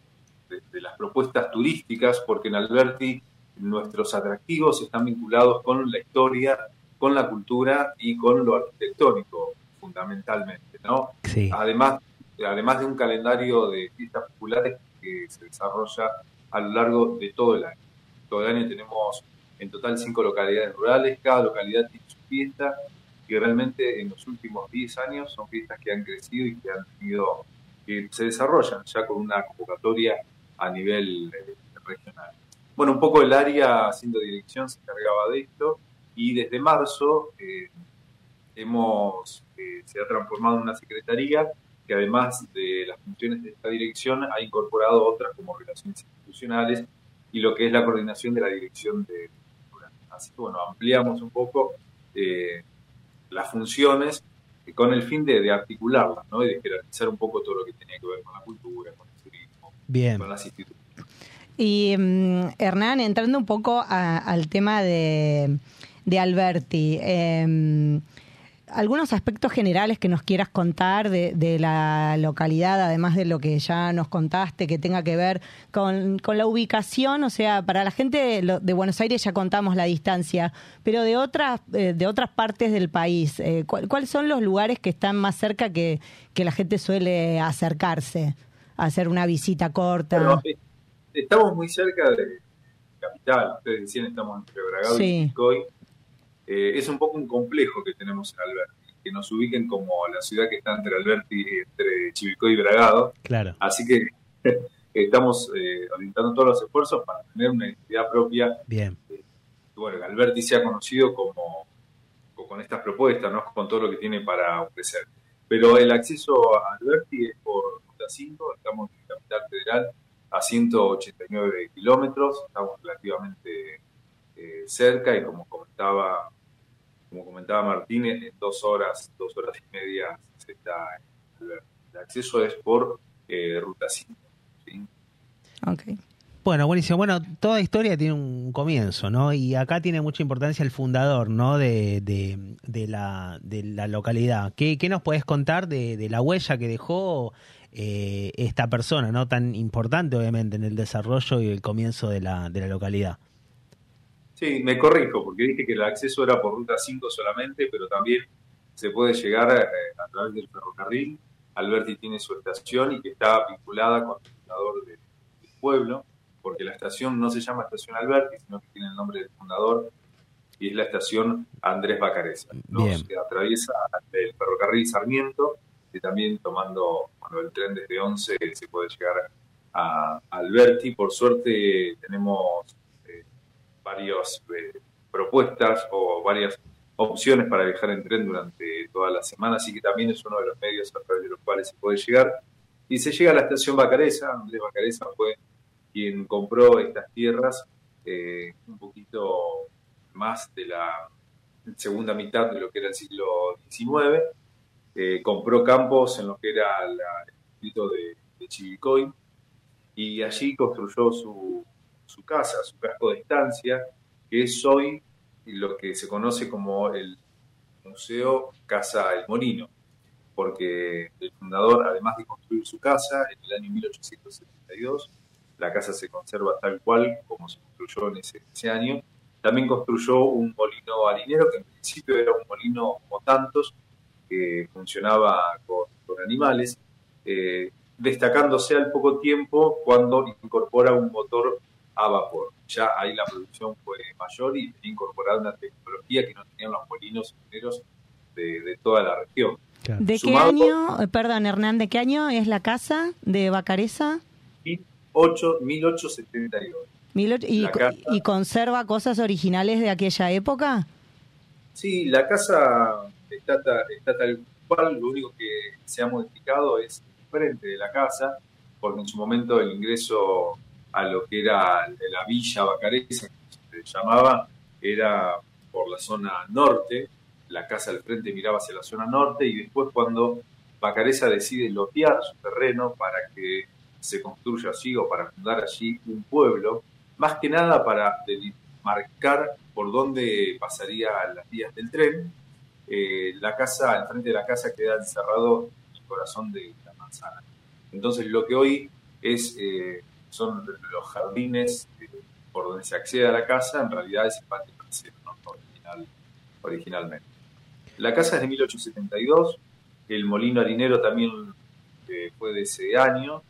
S5: de- de las propuestas turísticas, porque en Alberti nuestros atractivos están vinculados con la historia, con la cultura y con lo arquitectónico, fundamentalmente, ¿no?
S1: Sí.
S5: Además, además de un calendario de fiestas populares que se desarrolla a lo largo de todo el año. Todo el año tenemos en total cinco localidades rurales, cada localidad tiene su fiesta y realmente en los últimos 10 años son fiestas que han crecido y que han tenido, que se desarrollan ya con una convocatoria a nivel eh, regional. Bueno, un poco el área haciendo dirección se encargaba de esto y desde marzo eh, hemos, eh, se ha transformado en una secretaría que además de las funciones de esta dirección ha incorporado otras como relaciones institucionales y lo que es la coordinación de la dirección de. Así que bueno, ampliamos un poco eh, las funciones eh, con el fin de, de articularlas ¿no? y de jerarquizar un poco todo lo que tenía que ver con la cultura, con el turismo,
S1: Bien.
S5: con las instituciones.
S2: Y mm, Hernán, entrando un poco a- al tema de, de Alberti, eh, algunos aspectos generales que nos quieras contar de, de la localidad, además de lo que ya nos contaste, que tenga que ver con, con la ubicación, o sea, para la gente de, de Buenos Aires ya contamos la distancia, pero de otras, eh, de otras partes del país, eh, ¿cuál- ¿cuáles son los lugares que están más cerca que, que la gente suele acercarse a hacer una visita corta?
S5: Bueno, eh, estamos muy cerca de capital, ustedes decían estamos entre Bragado
S2: Sí.
S5: y Chicoy. Eh, es un poco un complejo que tenemos en Alberti, que nos ubiquen como la ciudad que está entre Alberti, entre Chivilcoy y Bragado.
S1: Claro.
S5: Así que estamos eh, orientando todos los esfuerzos para tener una identidad propia.
S1: Bien.
S5: Y bueno, Alberti se ha conocido como, como con estas propuestas, ¿no? con todo lo que tiene para ofrecer. Pero el acceso a Alberti es por Ruta 5, estamos en Capital Federal a 189 kilómetros, estamos relativamente eh, cerca y como comentaba, como comentaba Martínez, en dos horas, dos horas y media se está en. El acceso es por eh, Ruta 5. ¿sí?
S2: Ok.
S1: Bueno, buenísimo. Bueno, toda historia tiene un comienzo, ¿no? Y acá tiene mucha importancia el fundador, ¿no? De, de, de la, de la localidad. ¿Qué, qué nos podés contar de, de la huella que dejó eh, esta persona, ¿no? Tan importante, obviamente, en el desarrollo y el comienzo de la, de la localidad.
S5: Sí, me corrijo, porque dije que el acceso era por ruta 5 solamente, pero también se puede llegar eh, a través del ferrocarril. Alberti tiene su estación y que está vinculada con el fundador de- del pueblo, porque la estación no se llama Estación Alberti, sino que tiene el nombre del fundador, y es la estación Andrés Bacareza. ¿no?
S1: Bien.
S5: Que atraviesa el ferrocarril Sarmiento, y también tomando bueno, el tren desde 11 se puede llegar a Alberti. Por suerte tenemos varias eh, propuestas o varias opciones para viajar en tren durante toda la semana, así que también es uno de los medios a través de los cuales se puede llegar. Y se llega a la estación Bacareza, Andrés Bacareza fue quien compró estas tierras eh, un poquito más de la segunda mitad de lo que era el siglo XIX, eh, compró campos en lo que era la- el distrito de, de y allí construyó su, su casa, su casco de estancia, que es hoy lo que se conoce como el Museo Casa El Molino, porque el fundador, además de construir su casa en el año 1872, la casa se conserva tal cual como se construyó en ese, año, también construyó un molino harinero, que en principio era un molino como tantos, que funcionaba con, con animales, eh, destacándose al poco tiempo cuando incorpora un motor a vapor. Ya ahí la producción fue mayor. y tenía incorporada una tecnología que no tenían los molinos mineros de, de toda la región.
S1: Claro.
S2: ¿De qué
S5: Sumado-
S2: año, eh, perdón Hernán, de qué año es la casa de Bacareza?
S5: 18, 1872.
S2: Mil och- ¿Y,
S5: La casa-
S2: ¿Y conserva cosas originales de aquella época?
S5: Sí, la casa está, está tal cual, lo único que se ha modificado es el frente de la casa, porque en su momento el ingreso a lo que era la villa Bacareza, que se llamaba, era por la zona norte, la casa al frente miraba hacia la zona norte y después cuando Bacareza decide lotear su terreno para que se construya allí o para fundar allí un pueblo, más que nada para marcar por dónde pasaría las vías del tren. Eh, la casa, al frente de la casa queda encerrado en el corazón de la manzana. Entonces lo que hoy es eh, son los jardines eh, por donde se accede a la casa, en realidad es el patio trasero, ¿no? Original- originalmente. La casa es de 1872, el molino harinero también eh, fue de ese año,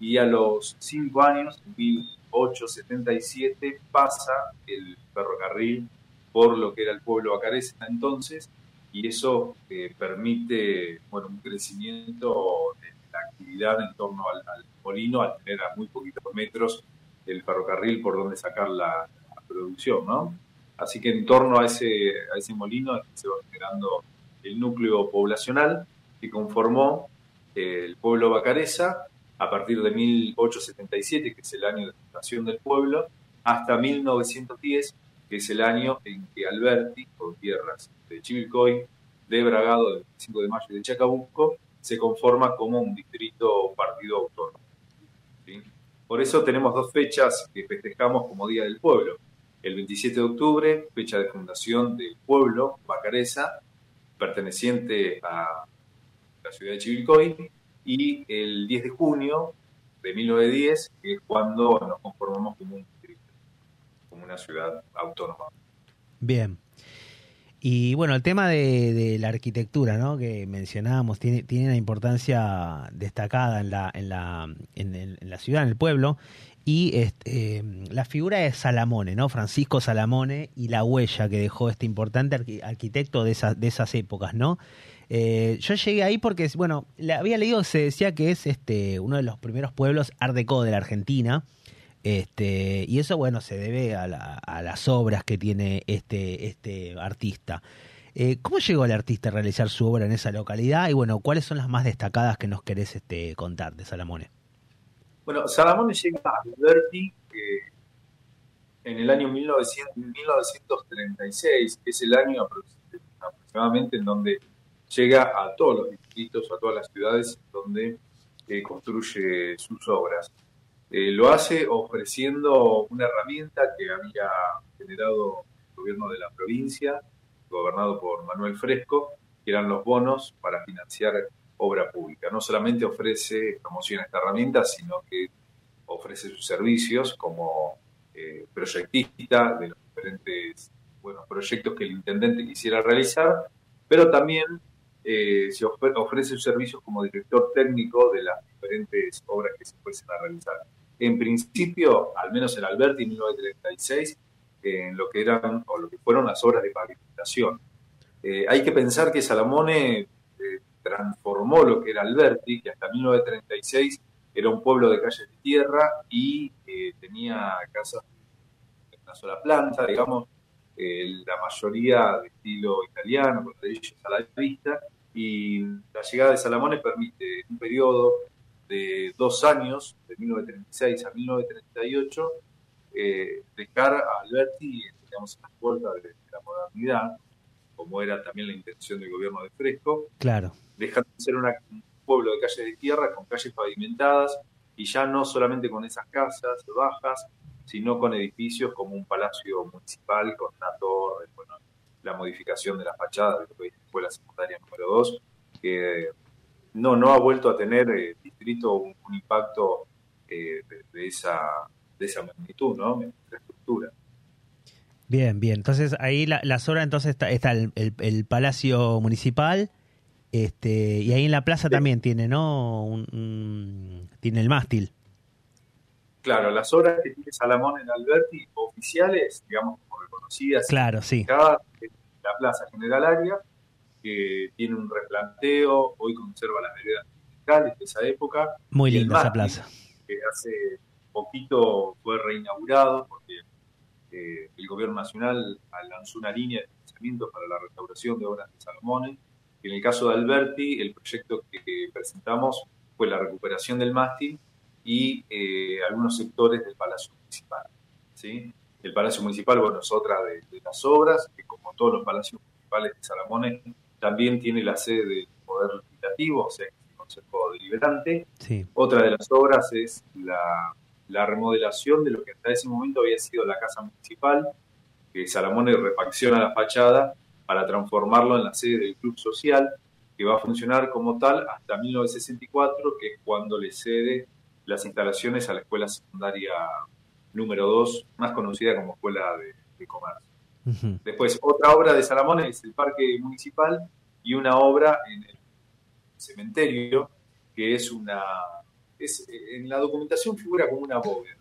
S5: y a los cinco años, en 1877, pasa el ferrocarril por lo que era el pueblo Bacareza entonces, y eso eh, permite bueno, un crecimiento de actividad en torno al, molino, al tener a muy poquitos metros el ferrocarril por donde sacar la, la producción, ¿no? Así que en torno a ese, a ese molino se va generando el núcleo poblacional que conformó eh, el pueblo Bacareza a partir de 1877, que es el año de fundación del pueblo, hasta 1910, que es el año en que Alberti, con tierras de Chivilcoy, de Bragado, del 25 de mayo de Chacabuco, se conforma como un distrito partido autónomo. Por eso tenemos dos fechas que festejamos como Día del Pueblo. El 27 de octubre, fecha de fundación del pueblo Bacareza, perteneciente a la ciudad de Chivilcoy, y el 10 de junio de 1910, que es cuando nos conformamos como un distrito, como una ciudad autónoma.
S1: Bien. Y bueno, el tema de, la arquitectura, ¿no? Que mencionábamos, tiene, tiene una importancia destacada en la, en la, en, la ciudad, en el pueblo. Y este, eh, la figura de Salamone, ¿no? Francisco Salamone y la huella que dejó este importante arqui- arquitecto de esas, de esas épocas, ¿no? Eh, yo llegué ahí porque, bueno, había leído se decía que es este uno de los primeros pueblos art de la Argentina. Este, y eso, bueno, se debe a, la- a las obras que tiene este, este artista. Eh, ¿Cómo llegó el artista a realizar su obra en esa localidad? Y bueno, ¿cuáles son las más destacadas que nos querés este, contar de Salamone?
S5: Bueno, Salamone llega a Alberti en el año 1900 1936, que es el año aprox- aproximadamente en donde llega a todos los distritos, a todas las ciudades donde eh, construye sus obras. Eh, lo hace ofreciendo una herramienta que había generado el gobierno de la provincia, gobernado por Manuel Fresco, que eran los bonos para financiar obra pública. No solamente ofrece, promociona esta herramienta, sino que ofrece sus servicios como eh, proyectista de los diferentes bueno, proyectos que el intendente quisiera realizar, pero también eh, se ofre- ofrece sus servicios como director técnico de las diferentes obras que se fuesen a realizar. En principio, al menos en Alberti en 1936, en lo que eran o lo que fueron las obras de pavimentación. Eh, hay que pensar que Salamone eh, transformó lo que era Alberti, que hasta 1936 era un pueblo de calles de tierra y eh, tenía casas de una sola planta, digamos, eh, la mayoría de estilo italiano, con ladrillos a la vista, y la llegada de Salamone permite un periodo de dos años, de 1936 a 1938, eh, dejar a Alberti digamos, en las puertas de, de la modernidad, como era también la intención del gobierno de Fresco,
S1: Claro.
S5: dejando de ser una- un pueblo de calles de tierra con calles pavimentadas y ya no solamente con esas casas bajas, sino con edificios como un palacio municipal con una torre, bueno, la modificación de la fachada de lo que es la escuela secundaria número 2, que no, no ha vuelto a tener eh, el distrito un, un impacto eh, de, de esa, de esa magnitud, ¿no? En la estructura.
S1: Bien, bien. Entonces ahí la, las obras, entonces está, está el, el- el Palacio Municipal, este, y ahí en la plaza también tiene, ¿no? Un- un- tiene el mástil.
S5: Claro, las obras que tiene Salamón en Alberti, oficiales, digamos, como reconocidas,
S1: Claro, sí.
S5: Cada- la Plaza General Aria, que tiene un replanteo, hoy conserva las veredas musicales de esa época,
S1: Muy linda esa plaza.
S5: que hace poquito fue reinaugurado porque eh, el gobierno nacional lanzó una línea de financiamiento para la restauración de obras de Salomón. En el caso de Alberti, el proyecto que, que presentamos fue la recuperación del mástil y eh, algunos sectores del Palacio Municipal. ¿sí? El Palacio Municipal, bueno, es otra de, de las obras, que como todos los palacios municipales de Salamones, también tiene la sede del Poder Legislativo, o sea, el Consejo Deliberante,
S1: Sí.
S5: otra de las obras es la, la remodelación de lo que hasta ese momento había sido la Casa Municipal, que Salamone refacciona la fachada para transformarlo en la sede del Club Social, que va a funcionar como tal hasta 1964, que es cuando le cede las instalaciones a la Escuela Secundaria número 2, más conocida como Escuela de, de Comercio. Después, otra obra de Salamone es el Parque Municipal y una obra en el cementerio, que es una... Es, en la documentación figura como una bóveda,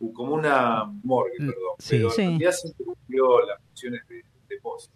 S5: o como una morgue,
S1: Mm,
S5: perdón,
S1: sí.
S5: pero
S2: Sí.
S5: en realidad siempre cumplió las funciones de depósito.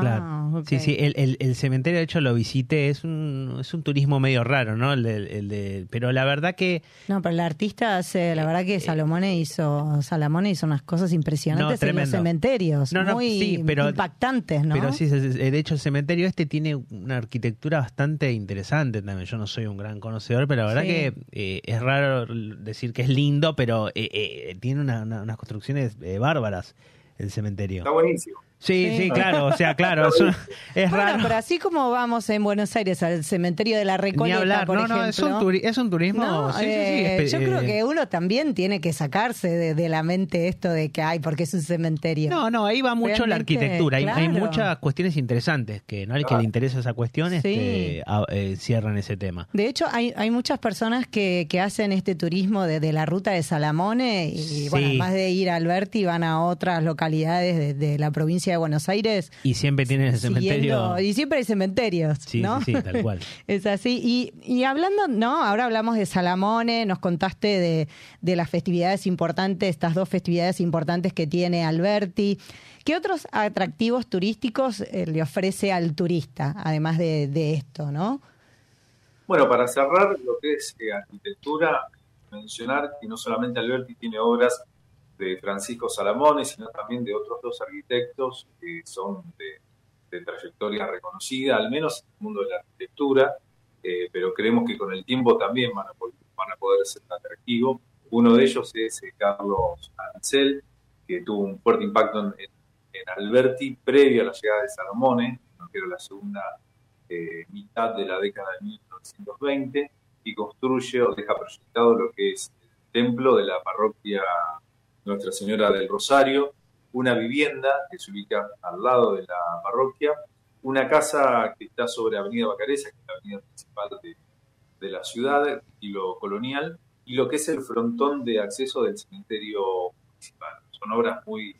S1: Claro.
S2: Ah.
S1: Sí, sí, el, el- el cementerio de hecho lo visité, es un, es un turismo medio raro, ¿no? El de, el de- pero la verdad que
S2: No, pero el artista hace, la verdad que Salomone hizo, Salamone hizo unas cosas impresionantes
S1: No,
S2: en los cementerios,
S1: No, no,
S2: muy
S1: sí, pero-
S2: impactantes, ¿no?
S1: Pero sí, de hecho el cementerio este tiene una arquitectura bastante interesante también. Yo no soy un gran conocedor, pero la verdad
S2: Sí.
S1: que eh, es raro decir que es lindo, pero eh, eh, tiene una- una- unas construcciones eh, bárbaras el cementerio.
S5: Está buenísimo.
S1: Sí,
S2: Sí.
S1: sí, claro, o sea, claro, es, un- es
S2: Bueno,
S1: raro.
S2: pero así como vamos en Buenos Aires al cementerio de la
S1: Ni
S2: Recoleta,
S1: hablar,
S2: por
S1: no,
S2: ejemplo.
S1: no, es un, turi- es un turismo.
S2: No,
S1: sí, sí, sí,
S2: eh, yo creo
S1: eh,
S2: que uno también tiene que sacarse de, de la mente esto de que, ay, porque es un cementerio.
S1: No, no, ahí va mucho la arquitectura. Hay, hay muchas cuestiones interesantes que no al que le interesa esa cuestión este, a- eh, cierran ese tema.
S2: De hecho, hay, hay muchas personas que, que hacen este turismo de, de la ruta de Salamone y, bueno, además de ir a Alberti, van a otras localidades de, de la provincia de Buenos Aires.
S1: Y siempre tienen el cementerio.
S2: siguiendo- y siempre hay cementerios,
S1: Sí,
S2: ¿no?
S1: sí, sí, tal cual.
S2: Es así. Y, y hablando, ¿no? Ahora hablamos de Salamone, nos contaste de, de las festividades importantes, estas dos festividades importantes que tiene Alberti. ¿Qué otros atractivos turísticos eh, le ofrece al turista, además de, de esto, no?
S5: Bueno, para cerrar lo que es eh, arquitectura, mencionar que no solamente Alberti tiene obras de Francisco Salamone, sino también de otros dos arquitectos que son de, de trayectoria reconocida, al menos en el mundo de la arquitectura, eh, pero creemos que con el tiempo también van a, van a poder ser atractivos. Uno de ellos es eh, Carlos Ansel, que tuvo un fuerte impacto en, en- en Alberti previo a la llegada de Salomone, que era la segunda eh, mitad de la década de 1920 y construye o deja proyectado lo que es el templo de la parroquia Nuestra Señora del Rosario, una vivienda que se ubica al lado de la parroquia, una casa que está sobre Avenida Bacareza, que es la avenida principal de, de la ciudad, estilo colonial, y lo que es el frontón de acceso del cementerio municipal. Son obras muy,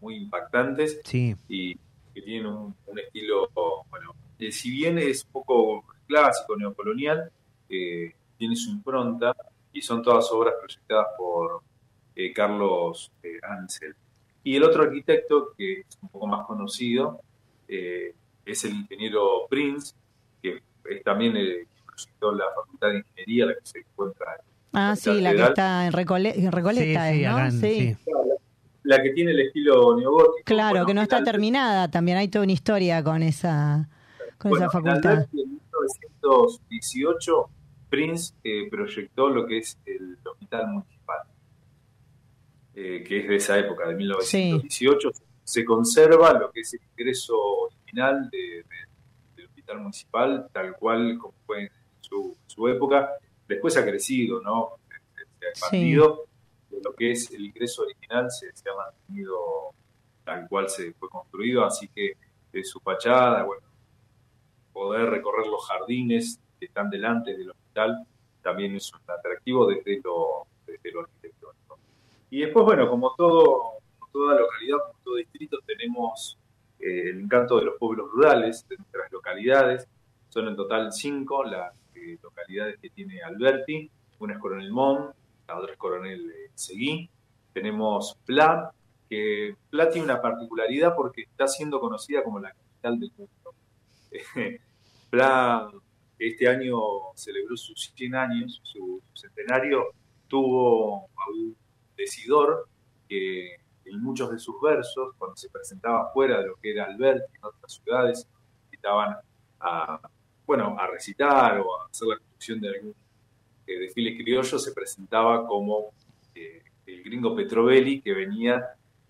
S5: muy impactantes
S1: Sí,
S5: y que tienen un, un estilo, bueno, eh, si bien es un poco clásico, neocolonial, eh, tiene su impronta y son todas obras proyectadas por eh, Carlos eh, Ansel. Y el otro arquitecto, que es un poco más conocido, eh, es el ingeniero Prince, que es también el que proyectó la Facultad de Ingeniería, la que se encuentra en
S2: Ah, sí, la que está en, Recole- en Recoleta,
S1: sí, sí,
S2: ¿no?
S1: sí.
S5: la que tiene el estilo neogótico.
S2: Claro,
S5: Bueno,
S2: que no está terminada, también hay toda una historia con esa, con
S5: Bueno,
S2: esa
S5: en
S2: facultad.
S5: En 1918, Prince eh, proyectó lo que es el hospital municipal, eh, que es de esa época, de 1918. Se conserva lo que es el ingreso original de- de- del hospital municipal, tal cual como fue en su, su época. Después ha crecido, ¿no? Se, se ha expandido. De lo que es el ingreso original se, se ha mantenido tal cual se fue construido, así que de su fachada, bueno, poder recorrer los jardines que están delante del hospital también es un atractivo desde lo, desde lo arquitectónico. Y después, bueno, como todo, como toda localidad, como todo distrito, tenemos eh, el encanto de los pueblos rurales, de nuestras localidades. Son en total cinco las eh, localidades que tiene Alberti. Una es Coronel Mon, la otra es Coronel eh, Seguí. Tenemos Pla, que Pla tiene una particularidad porque está siendo conocida como la capital del mundo. Pla este año celebró sus 100 años, su centenario, tuvo decidor que en muchos de sus versos, cuando se presentaba fuera de lo que era Alberti, en otras ciudades, invitaban a, bueno, a recitar o a hacer la construcción de algún eh, desfile criollo, se presentaba como eh, el gringo Petrovelli que venía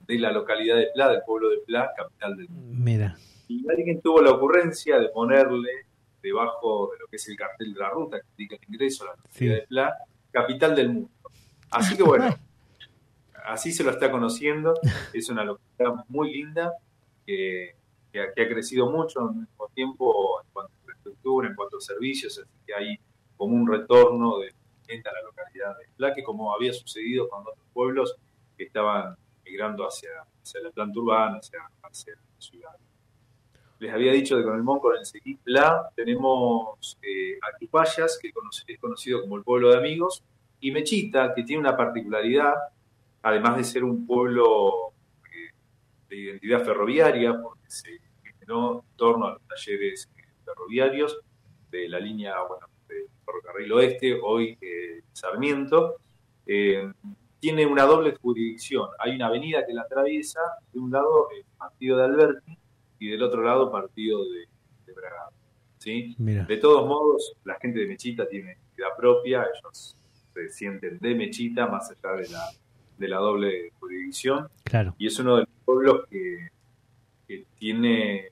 S5: de la localidad de Pla, del pueblo de Pla, capital del mundo.
S1: Mira.
S5: Y alguien tuvo la ocurrencia de ponerle debajo de lo que es el cartel de la ruta que indica el ingreso a la localidad
S1: Sí.
S5: de Pla, capital del mundo. Así que bueno, así se lo está conociendo. Es una localidad muy linda que, que ha, que crecido mucho al mismo tiempo en cuanto a infraestructura, en cuanto a servicios, así que hay como un retorno de gente a la localidad de Pla, que como había sucedido con otros pueblos que estaban migrando hacia, hacia la planta urbana, hacia, hacia la ciudad. Les había dicho de con el Monco en el Seguí Pla tenemos eh, que es conocido como el pueblo de amigos, y Mechita, que tiene una particularidad, además de ser un pueblo eh, de identidad ferroviaria, porque se generó en torno a los talleres eh, ferroviarios de la línea bueno, del ferrocarril oeste, hoy eh, Sarmiento, eh, tiene una doble jurisdicción. Hay una avenida que la atraviesa, de un lado el partido de Alberti y del otro lado partido de, de Bragado. ¿sí?
S1: Mira.
S5: De todos modos, la gente de Mechita tiene identidad propia, ellos se sienten de Mechita más allá de la, de la doble jurisdicción
S1: Claro.
S5: y es uno de los pueblos que, que tiene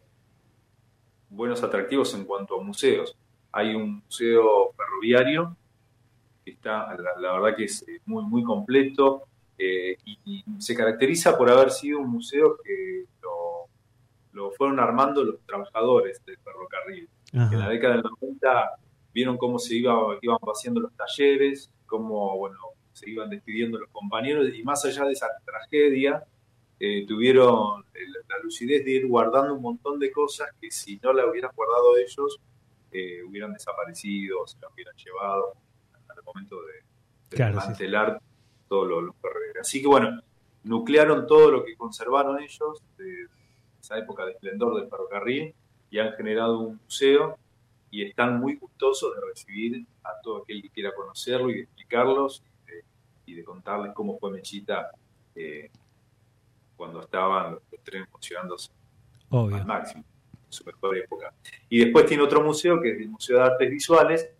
S5: buenos atractivos en cuanto a museos. Hay un museo ferroviario que está, la, la verdad que es eh, muy, muy completo eh, y, y se caracteriza por haber sido un museo que lo, lo fueron armando los trabajadores del ferrocarril. En la década del 90 vieron cómo se iba, iban vaciando los talleres, cómo bueno, se iban despidiendo los compañeros y más allá de esa tragedia, eh, tuvieron la lucidez de ir guardando un montón de cosas que si no la hubieran guardado ellos, eh, hubieran desaparecido, se las hubieran llevado al momento de, de
S1: Claro, sí,
S5: todos los, los. Así que bueno, nuclearon todo lo que conservaron ellos de esa época de esplendor del ferrocarril y han generado un museo y están muy gustosos de recibir a todo aquel que quiera conocerlo y de explicarlos y de contarles cómo fue Mechita eh, cuando estaban los, los trenes funcionando
S1: Obvio.
S5: al máximo, en su mejor época. Y después tiene otro museo, que es el Museo de Artes Visuales,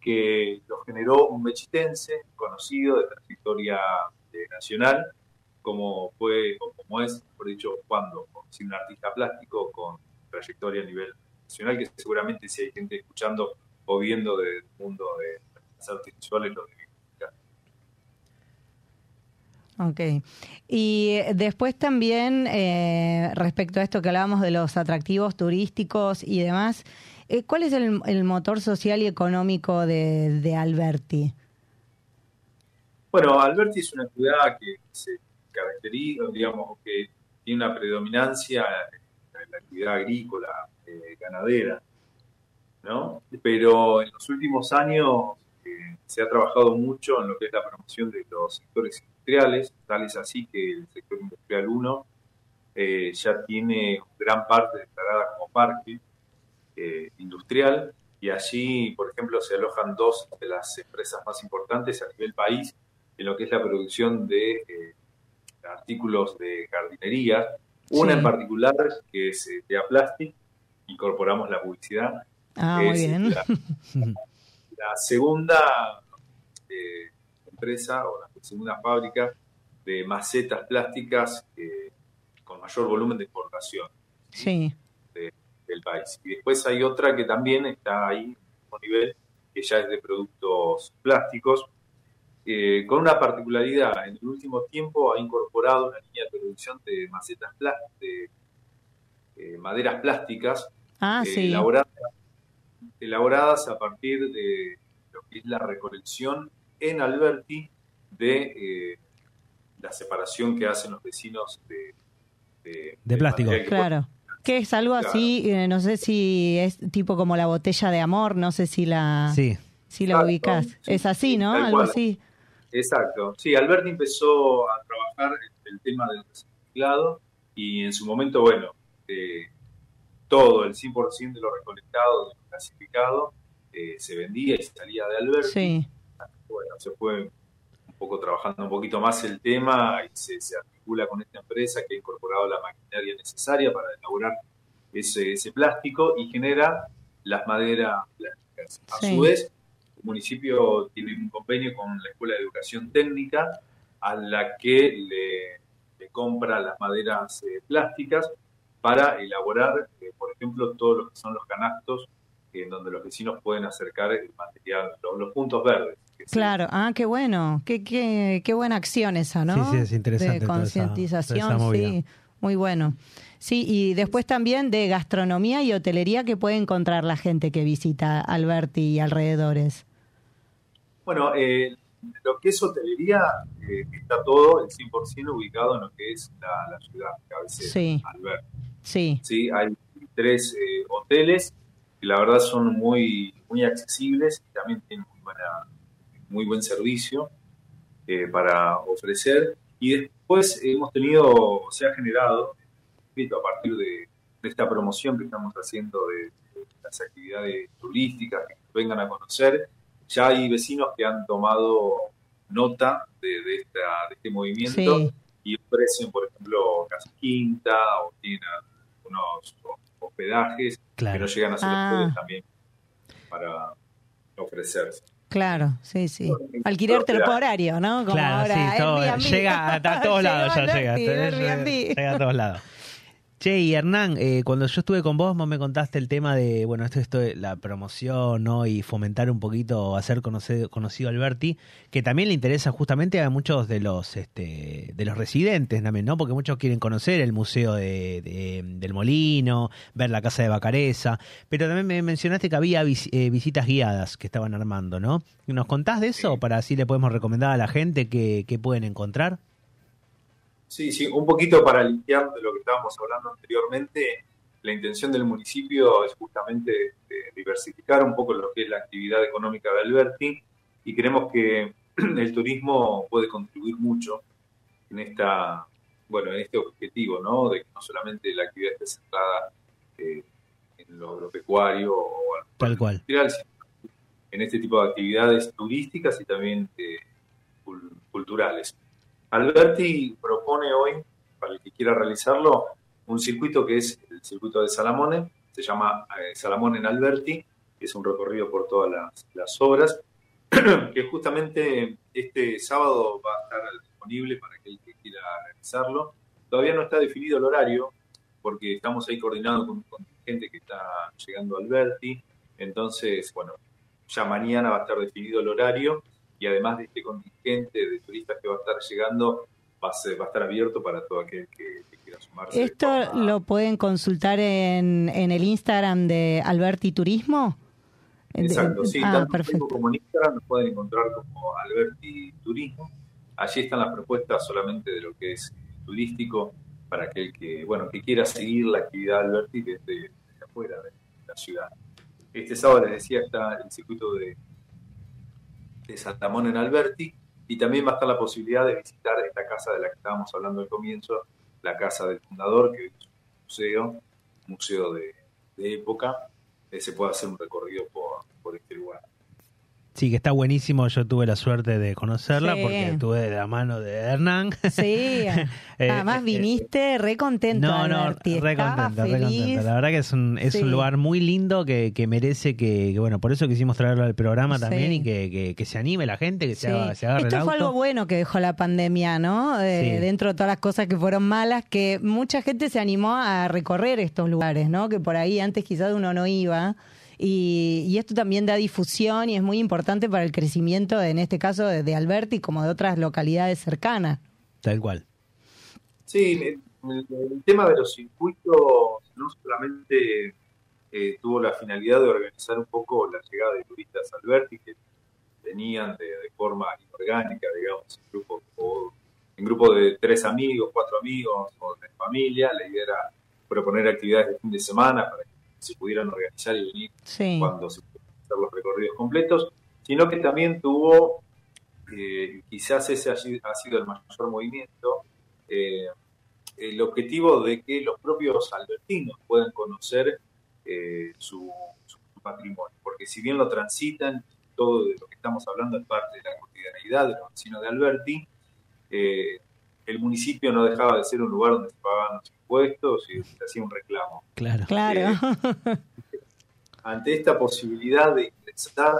S5: que lo generó un mechitense conocido de trayectoria eh, nacional, como fue, o como es, por dicho, cuando, un artista plástico con trayectoria a nivel nacional, que seguramente si hay gente escuchando o viendo del mundo de las artes visuales lo debe.
S2: Ok. Y eh, después también, eh, respecto a esto que hablábamos de los atractivos turísticos y demás, eh, ¿cuál es el, motor social y económico de, de Alberti?
S5: Bueno, Alberti es una ciudad que se caracteriza, digamos, que tiene una predominancia en la actividad agrícola, eh, ganadera, ¿no? Pero en los últimos años se ha trabajado mucho en lo que es la promoción de los sectores industriales, tal es así que el sector industrial 1 eh, ya tiene gran parte declarada como parque eh, industrial y allí, por ejemplo, se alojan dos de las empresas más importantes a nivel país en lo que es la producción de eh, artículos de jardinería. Una
S2: Sí.
S5: en particular que es Tea Plastic, incorporamos la publicidad.
S2: Ah, muy bien.
S5: La, la segunda eh, empresa o la segunda fábrica de macetas plásticas eh, con mayor volumen de exportación
S2: Sí.
S5: del país. Y después hay otra que también está ahí, en el mismo nivel, que ya es de productos plásticos, eh, con una particularidad. En el último tiempo ha incorporado una línea de producción de macetas plásticas, de eh, maderas plásticas,
S2: Ah, sí.
S5: elaboradas, elaboradas a partir de lo que es la recolección en Alberti de eh, la separación que hacen los vecinos de, de,
S1: De plástico.
S5: que
S2: Claro. Que es algo
S5: Claro.
S2: así, eh, no sé si es tipo como la botella de amor, no sé si la,
S1: Sí.
S2: si la
S5: Exacto,
S2: ubicas.
S5: sí,
S2: es así,
S5: sí,
S2: ¿no? Algo
S5: cual.
S2: así.
S5: Exacto. Sí, Alberti empezó a trabajar el tema del reciclado y en su momento, bueno, eh, todo, el 100% de lo recolectado, de lo clasificado, eh, se vendía y salía de Alberti.
S2: Sí.
S5: Bueno, se fue poco trabajando un poquito más el tema y se, se articula con esta empresa que ha incorporado la maquinaria necesaria para elaborar ese, ese plástico y genera las maderas plásticas. A
S2: Sí.
S5: su vez, el municipio tiene un convenio con la Escuela de Educación Técnica a la que le, le compra las maderas eh, plásticas para elaborar, eh, por ejemplo, todo lo que son los canastos en donde los vecinos pueden acercar el material, los, los puntos verdes.
S2: Claro, ah, qué bueno, qué, qué, qué buena acción esa, ¿no?
S1: Sí, sí, es interesante
S2: De concientización, sí, muy bueno. Sí, y después también de gastronomía y hotelería que puede encontrar la gente que visita Alberti y alrededores.
S5: Bueno, eh, lo que es hotelería eh, está todo el 100% ubicado en lo que es la, la ciudad, cabecera,
S2: Sí.
S5: Alberti.
S2: Sí,
S5: ¿sí? Hay tres eh, hoteles que la verdad son muy, muy accesibles y también tienen muy, buena, muy buen servicio eh, para ofrecer. Y después hemos tenido, se ha generado, a partir de, de esta promoción que estamos haciendo de, de las actividades turísticas, que vengan a conocer, ya hay vecinos que han tomado nota de, de esta, de este movimiento
S2: sí,
S5: y ofrecen, por ejemplo, casa quinta o tienen unos hospedajes que no llegan a ser
S2: Ah.
S5: también para ofrecerse.
S2: Claro, sí, sí. Alquiler temporario, ¿no? Como
S1: Claro,
S2: ahora,
S1: sí, todo,
S2: Airbnb.
S1: llega a, a todos lados, ya llega. Llega a todos lados. Che, y Hernán, eh, cuando yo estuve con vos, vos me contaste el tema de, bueno, esto, esto de la promoción, ¿no? Y fomentar un poquito, hacer conocer, conocido a Alberti, que también le interesa justamente a muchos de los, este, de los residentes también, ¿no? Porque muchos quieren conocer el museo de, de- del Molino, ver la casa de Bacareza, pero también me mencionaste que había vis- eh, visitas guiadas que estaban armando, ¿no? ¿Nos contás de eso para así le podemos recomendar a la gente que, que pueden encontrar?
S5: Sí, sí, un poquito para limpiar de lo que estábamos hablando anteriormente, la intención del municipio es justamente eh, diversificar un poco lo que es la actividad económica de Alberti y creemos que el turismo puede contribuir mucho en esta bueno en este objetivo, ¿no? De que no solamente la actividad esté centrada eh, en lo agropecuario o
S1: Tal cual.
S5: industrial, sino en este tipo de actividades turísticas y también eh, cul- culturales. Alberti propone hoy, para el que quiera realizarlo, un circuito que es el circuito de Salamone, se llama eh, Salamone en Alberti, es un recorrido por todas las, obras, que justamente este sábado va a estar disponible para aquel que quiera realizarlo. Todavía no está definido el horario, porque estamos ahí coordinados con un contingente que está llegando a Alberti, entonces, bueno, ya mañana va a estar definido el horario y además de este contingente de turistas que va a estar llegando, va a, ser- va a estar abierto para todo aquel que, que quiera sumarse.
S2: ¿Esto lo pueden consultar en, en el Instagram de Alberti Turismo?
S5: Exacto, sí,
S2: ah,
S5: tanto en
S2: perfecto.
S5: Como en Instagram nos pueden encontrar como Alberti Turismo. Allí están las propuestas solamente de lo que es turístico para aquel que, bueno, que quiera seguir la actividad de Alberti desde, desde afuera de la ciudad. Este sábado les decía está el circuito de, de Saltamón en Alberti y también va a estar la posibilidad de visitar esta casa de la que estábamos hablando al comienzo, la casa del fundador, que es un museo, museo de, época, se puede hacer un recorrido por, por este lugar.
S1: Sí, que está buenísimo. Yo tuve la suerte de conocerla
S2: Sí.
S1: porque estuve de la mano de Hernán.
S2: Sí,
S1: Eh,
S2: además
S1: eh,
S2: viniste re contento,
S1: No, no,
S2: Alberti.
S1: re contento, re contento. La verdad que es un, es
S2: Sí.
S1: un lugar muy lindo que, que merece que, que, bueno, por eso quisimos traerlo al programa también
S2: Sí.
S1: y que, que, se anime la gente, que se, haga- se agarre
S2: Esto
S1: el
S2: fue algo bueno que dejó la pandemia, ¿no? Eh. Dentro de todas las cosas que fueron malas, que mucha gente se animó a recorrer estos lugares, ¿no? Que por ahí antes quizás uno no iba. Y, y esto también da difusión y es muy importante para el crecimiento, en este caso, de, de Alberti como de otras localidades cercanas.
S1: Tal cual.
S5: Sí, el, el- el tema de los circuitos no solamente eh, tuvo la finalidad de organizar un poco la llegada de turistas a Alberti, que venían de, de forma inorgánica, digamos, en grupo, o en grupo de tres amigos, cuatro amigos o de familia. La idea era proponer actividades de fin de semana para que se pudieran organizar y venir
S2: Sí.
S5: cuando se pueden hacer los recorridos completos, sino que también tuvo eh, quizás ese ha sido ha sido el mayor movimiento, eh, el objetivo de que los propios albertinos puedan conocer eh, su, su patrimonio, porque si bien lo transitan, todo de lo que estamos hablando es parte de la cotidianidad de los vecinos de Alberti, eh, el municipio no dejaba de ser un lugar donde se pagaban los impuestos y se hacía un reclamo.
S1: Claro.
S2: Claro.
S5: ante esta posibilidad de ingresar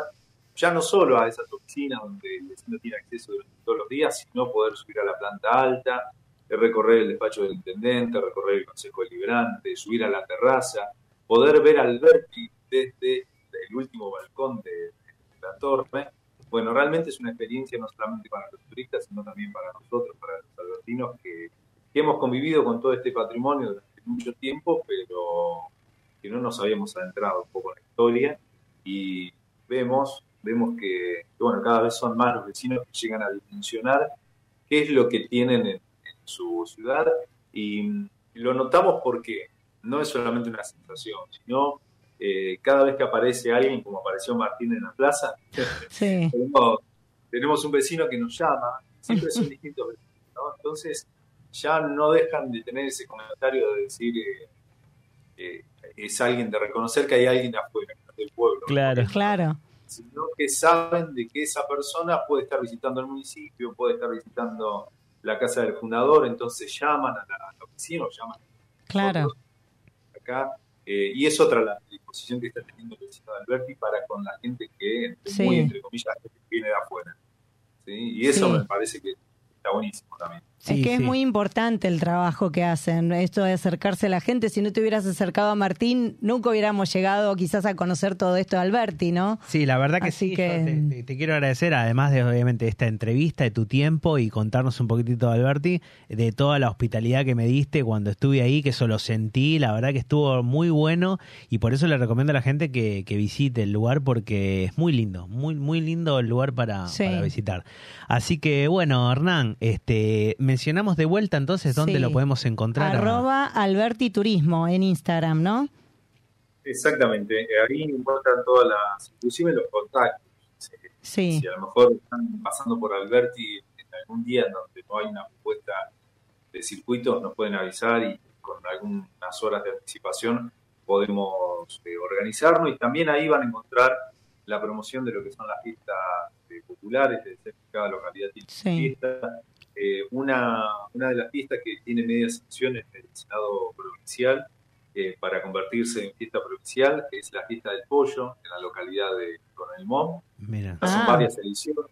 S5: ya no solo a esas oficinas donde el vecino tiene acceso durante todos los días, sino poder subir a la planta alta, eh, recorrer el despacho del intendente, recorrer el consejo deliberante, subir a la terraza, poder ver Alberti desde el último balcón de, de la torre. Bueno, realmente es una experiencia no solamente para los turistas, sino también para nosotros, para los albertinos, que, que hemos convivido con todo este patrimonio durante mucho tiempo, pero que no nos habíamos adentrado un poco en la historia. Y vemos, vemos que, que, bueno, cada vez son más los vecinos que llegan a dimensionar qué es lo que tienen en, en su ciudad. Y lo notamos porque no es solamente una sensación, sino eh, cada vez que aparece alguien, como apareció Martín en la plaza,
S2: Sí.
S5: tenemos, tenemos un vecino que nos llama, siempre son distintos vecinos, ¿no? Entonces ya no dejan de tener ese comentario de decir eh, eh, es alguien, de reconocer que hay alguien afuera, del pueblo, ¿no?
S1: Claro.
S2: Claro.
S5: sino que saben de que esa persona puede estar visitando el municipio, puede estar visitando la casa del fundador, entonces llaman a, la, a los vecinos, llaman a
S2: Claro.
S5: acá, eh, y es otra la disposición que está teniendo el vecino de Alberti para con la gente que, entre-
S2: Sí.
S5: muy entre comillas, viene de afuera. ¿sí? Y eso
S2: Sí.
S5: me parece que está buenísimo también.
S1: Sí,
S2: es que
S1: sí.
S2: es muy importante el trabajo que hacen, esto de acercarse a la gente. Si no te hubieras acercado a Martín, nunca hubiéramos llegado quizás a conocer todo esto de Alberti, ¿no?
S1: Sí, la verdad que
S2: Así
S1: sí.
S2: que-
S1: yo te, quiero agradecer, además de obviamente esta entrevista, de tu tiempo y contarnos un poquitito, Alberti, de toda la hospitalidad que me diste cuando estuve ahí, que eso lo sentí. La verdad que estuvo muy bueno y por eso le recomiendo a la gente que, que visite el lugar porque es muy lindo, muy muy lindo el lugar para,
S2: Sí.
S1: para visitar. Así que bueno, Hernán, este mencionamos de vuelta entonces dónde
S2: Sí.
S1: lo podemos encontrar.
S2: Arroba Alberti Turismo en Instagram, ¿no?
S5: Exactamente, eh, ahí encuentran todas las, inclusive los contactos. Sí. Si a lo mejor están pasando por Alberti en algún día en donde no hay una propuesta de circuitos, nos pueden avisar y con algunas horas de anticipación podemos eh, organizarnos y también ahí van a encontrar la promoción de lo que son las fiestas eh, populares, es decir, cada localidad tiene su
S2: Sí.
S5: fiesta. Eh, una, una de las fiestas que tiene media sanción en el Senado Provincial eh, para convertirse en fiesta provincial, que es la fiesta del pollo en la localidad de Coronel Mom.
S1: Mira.
S5: Son
S2: Ah.
S5: varias ediciones.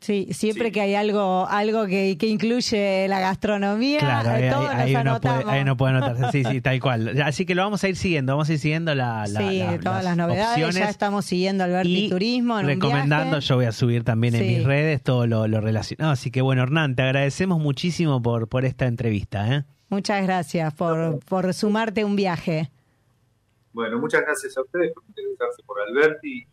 S2: Sí, siempre
S5: Sí.
S2: que hay algo algo que, que incluye la gastronomía,
S1: Claro, ahí,
S2: todos
S1: ahí- ahí
S2: nos
S1: uno puede, ahí uno puede anotarse. Sí, sí, tal cual. Así que lo vamos a ir siguiendo, vamos a ir siguiendo la, la-
S2: sí,
S1: la-
S2: todas las novedades.
S1: opciones
S2: Ya estamos siguiendo Alberti Turismo en un
S1: recomendando.
S2: viaje.
S1: Yo voy a subir también en mis redes todo lo, lo relacionado. Así que bueno, Hernán, te agradecemos muchísimo por, por esta entrevista. ¿eh?
S2: Muchas gracias por, por sumarte un viaje.
S5: Bueno, muchas gracias a ustedes por interesarse por Alberti.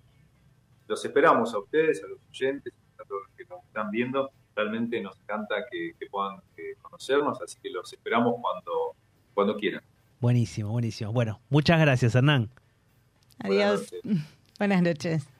S5: Los esperamos a ustedes, a los oyentes, a todos los que nos están viendo. Realmente nos encanta que, que puedan eh, conocernos, así que los esperamos cuando, cuando quieran.
S1: Buenísimo, buenísimo. Bueno, muchas gracias, Hernán.
S2: Adiós.
S5: Buenas noches.
S2: Buenas noches.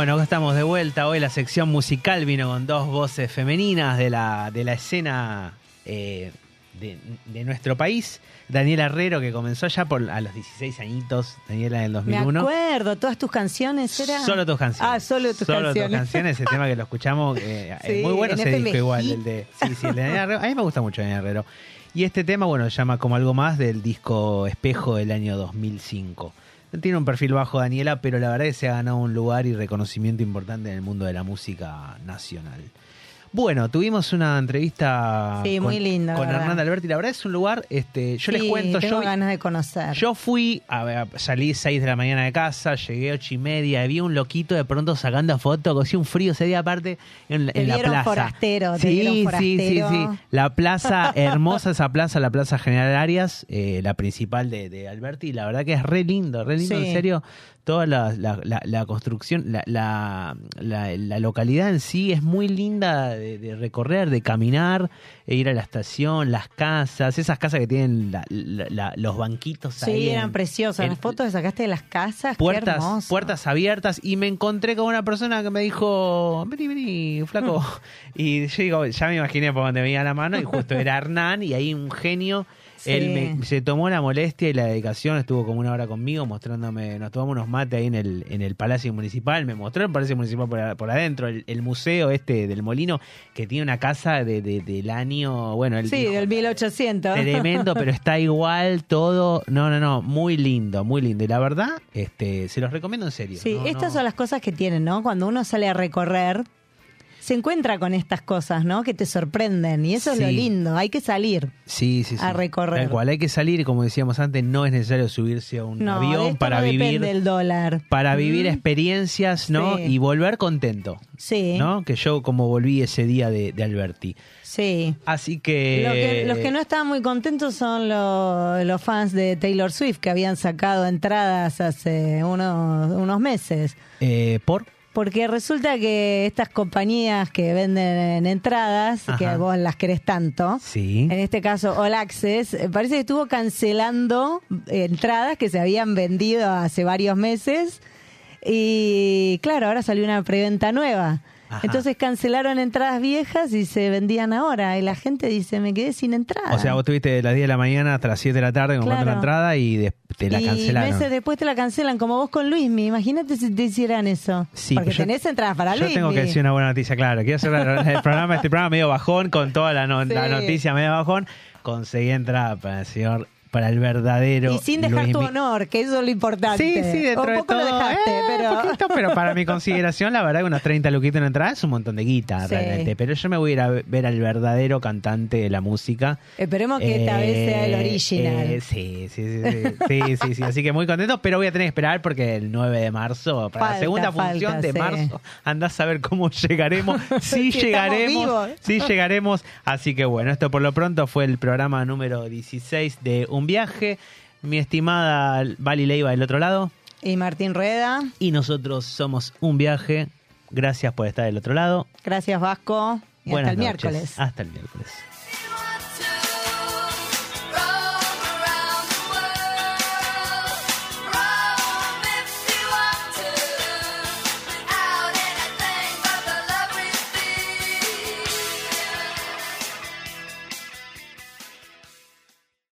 S1: Bueno, acá estamos de vuelta. Hoy la sección musical vino con dos voces femeninas de la, de la escena eh, de, de nuestro país. Daniela Herrero, que comenzó ya por, a los 16 añitos, Daniela del
S2: Me
S1: 2001.
S2: acuerdo, todas tus canciones eran.
S1: Solo tus canciones.
S2: Ah, solo tus canciones.
S1: canciones, ese tema que lo escuchamos. eh,
S2: Sí,
S1: es muy bueno
S2: en
S1: ese
S2: FM
S1: disco igual, el de. Sí, sí, el de Daniela Herrero. A mí me gusta mucho Daniela Herrero. Y este tema, bueno, se llama como algo más del disco Espejo del año 2005. Tiene un perfil bajo Daniela, pero la verdad es que se ha ganado un lugar y reconocimiento importante en el mundo de la música nacional. Bueno, tuvimos una entrevista
S2: Sí,
S1: con,
S2: muy linda,
S1: con. Hernán Alberti. La verdad es un lugar, este, yo les cuento,
S2: Tengo
S1: yo
S2: ganas de conocer.
S1: yo fui, a ver, salí 6 de la mañana de casa, llegué ocho y media, y vi un loquito de pronto sacando fotos, hacía un frío ese día aparte en, la-
S2: Te
S1: en la plaza.
S2: forastero, te
S1: sí, sí, sí, sí. La plaza, hermosa esa plaza, la Plaza General Arias, eh, la principal de, de Alberti, la verdad que es re lindo, re lindo,
S2: Sí.
S1: en serio. Toda la, la- la- la construcción, la, la- la- la localidad en sí es muy linda de, de recorrer, de caminar, e ir a la estación, las casas, esas casas que tienen los banquitos ahí
S2: Sí,
S1: en-
S2: eran preciosas.
S1: en-
S2: Las fotos que sacaste de las casas,
S1: puertas, puertas abiertas y me encontré con una persona que me dijo, vení, vení, flaco. y yo digo, ya me imaginé por donde veía la mano y justo era Hernán y ahí un genio.
S2: Sí.
S1: Él me- se tomó la molestia y la dedicación, estuvo como una hora conmigo mostrándome, nos tomamos unos mates ahí en el, en el Palacio Municipal, me mostró el Palacio Municipal por, por adentro, el, el museo este del Molino, que tiene una casa de, de- del año, bueno, él
S2: Sí, del 1800.
S1: Tremendo, pero está igual todo. No, no, no, muy lindo, muy lindo. Y la verdad, este, se los recomiendo en serio.
S2: Sí,
S1: No,
S2: estas
S1: no.
S2: son las cosas que tienen, ¿no? Cuando uno sale a recorrer, se encuentra con estas cosas, ¿no? Que te sorprenden. Y eso es lo lindo. Hay que salir.
S1: Sí, sí, sí.
S2: a recorrer.
S1: Tal cual, hay que salir, y como decíamos antes, no es necesario subirse a un
S2: No, de
S1: avión
S2: esto
S1: para
S2: no
S1: vivir.
S2: depende el dólar.
S1: Para
S2: Mm.
S1: vivir experiencias, ¿no?
S2: Sí.
S1: Y volver contento.
S2: Sí.
S1: ¿No? Que yo como volví ese día de, de Alberti.
S2: Sí.
S1: Así que.
S2: Lo que- los que no estaban muy contentos son lo- los fans de Taylor Swift que habían sacado entradas hace unos, unos meses.
S1: eh, ¿Por?
S2: Porque resulta que estas compañías que venden entradas,
S1: Ajá.
S2: que vos las querés tanto,
S1: Sí.
S2: en este caso All Access, eh, parece que estuvo cancelando eh, entradas que se habían vendido hace varios meses. Y claro, ahora salió una preventa nueva.
S1: Ajá.
S2: Entonces cancelaron entradas viejas y se vendían ahora. Y la gente dice, me quedé sin entrada.
S1: O sea, vos tuviste de las 10 de la mañana hasta las 7 de la tarde comprando
S2: Claro.
S1: la entrada y de- te la
S2: y
S1: cancelaron.
S2: meses después te la cancelan, como vos con Luismi. Imagínate si te hicieran eso.
S1: Sí,
S2: Porque
S1: pero yo-
S2: tenés entradas para
S1: Yo
S2: Luismi.
S1: tengo que decir una buena noticia, claro. Quiero hacer el programa, este programa medio bajón, con toda la, no- la noticia medio bajón. Conseguí entrada para el señor, para el verdadero.
S2: Y sin dejar
S1: Luis
S2: tu honor, que eso es lo importante.
S1: Sí, sí, dentro
S2: Un
S1: de
S2: poco
S1: todo.
S2: lo dejaste,
S1: eh,
S2: pero...
S1: poquito, pero para mi consideración, la verdad que unos 30 luquitos en entrada es un montón de guita,
S2: Sí.
S1: realmente. Pero yo me voy a ir a ver al verdadero cantante de la música.
S2: Esperemos que esta vez sea el
S1: Eh,
S2: original.
S1: eh, sí, sí, sí, sí, sí, sí, sí. Así que muy contento, pero voy a tener que esperar porque el 9 de marzo, para la
S2: Falta,
S1: segunda función de
S2: sí.
S1: marzo, andás a ver cómo llegaremos. Sí, llegaremos. Sí, llegaremos. Así que bueno, esto por lo pronto fue el programa número 16 de Un Viaje. Mi estimada Vali Leiva del otro lado.
S2: Y Martín Rueda,
S1: Y nosotros somos Un Viaje. Gracias por estar del otro lado.
S2: gracias Vasco. Y
S1: Buenas
S2: hasta el
S1: noches.
S2: miércoles.
S1: Hasta el miércoles.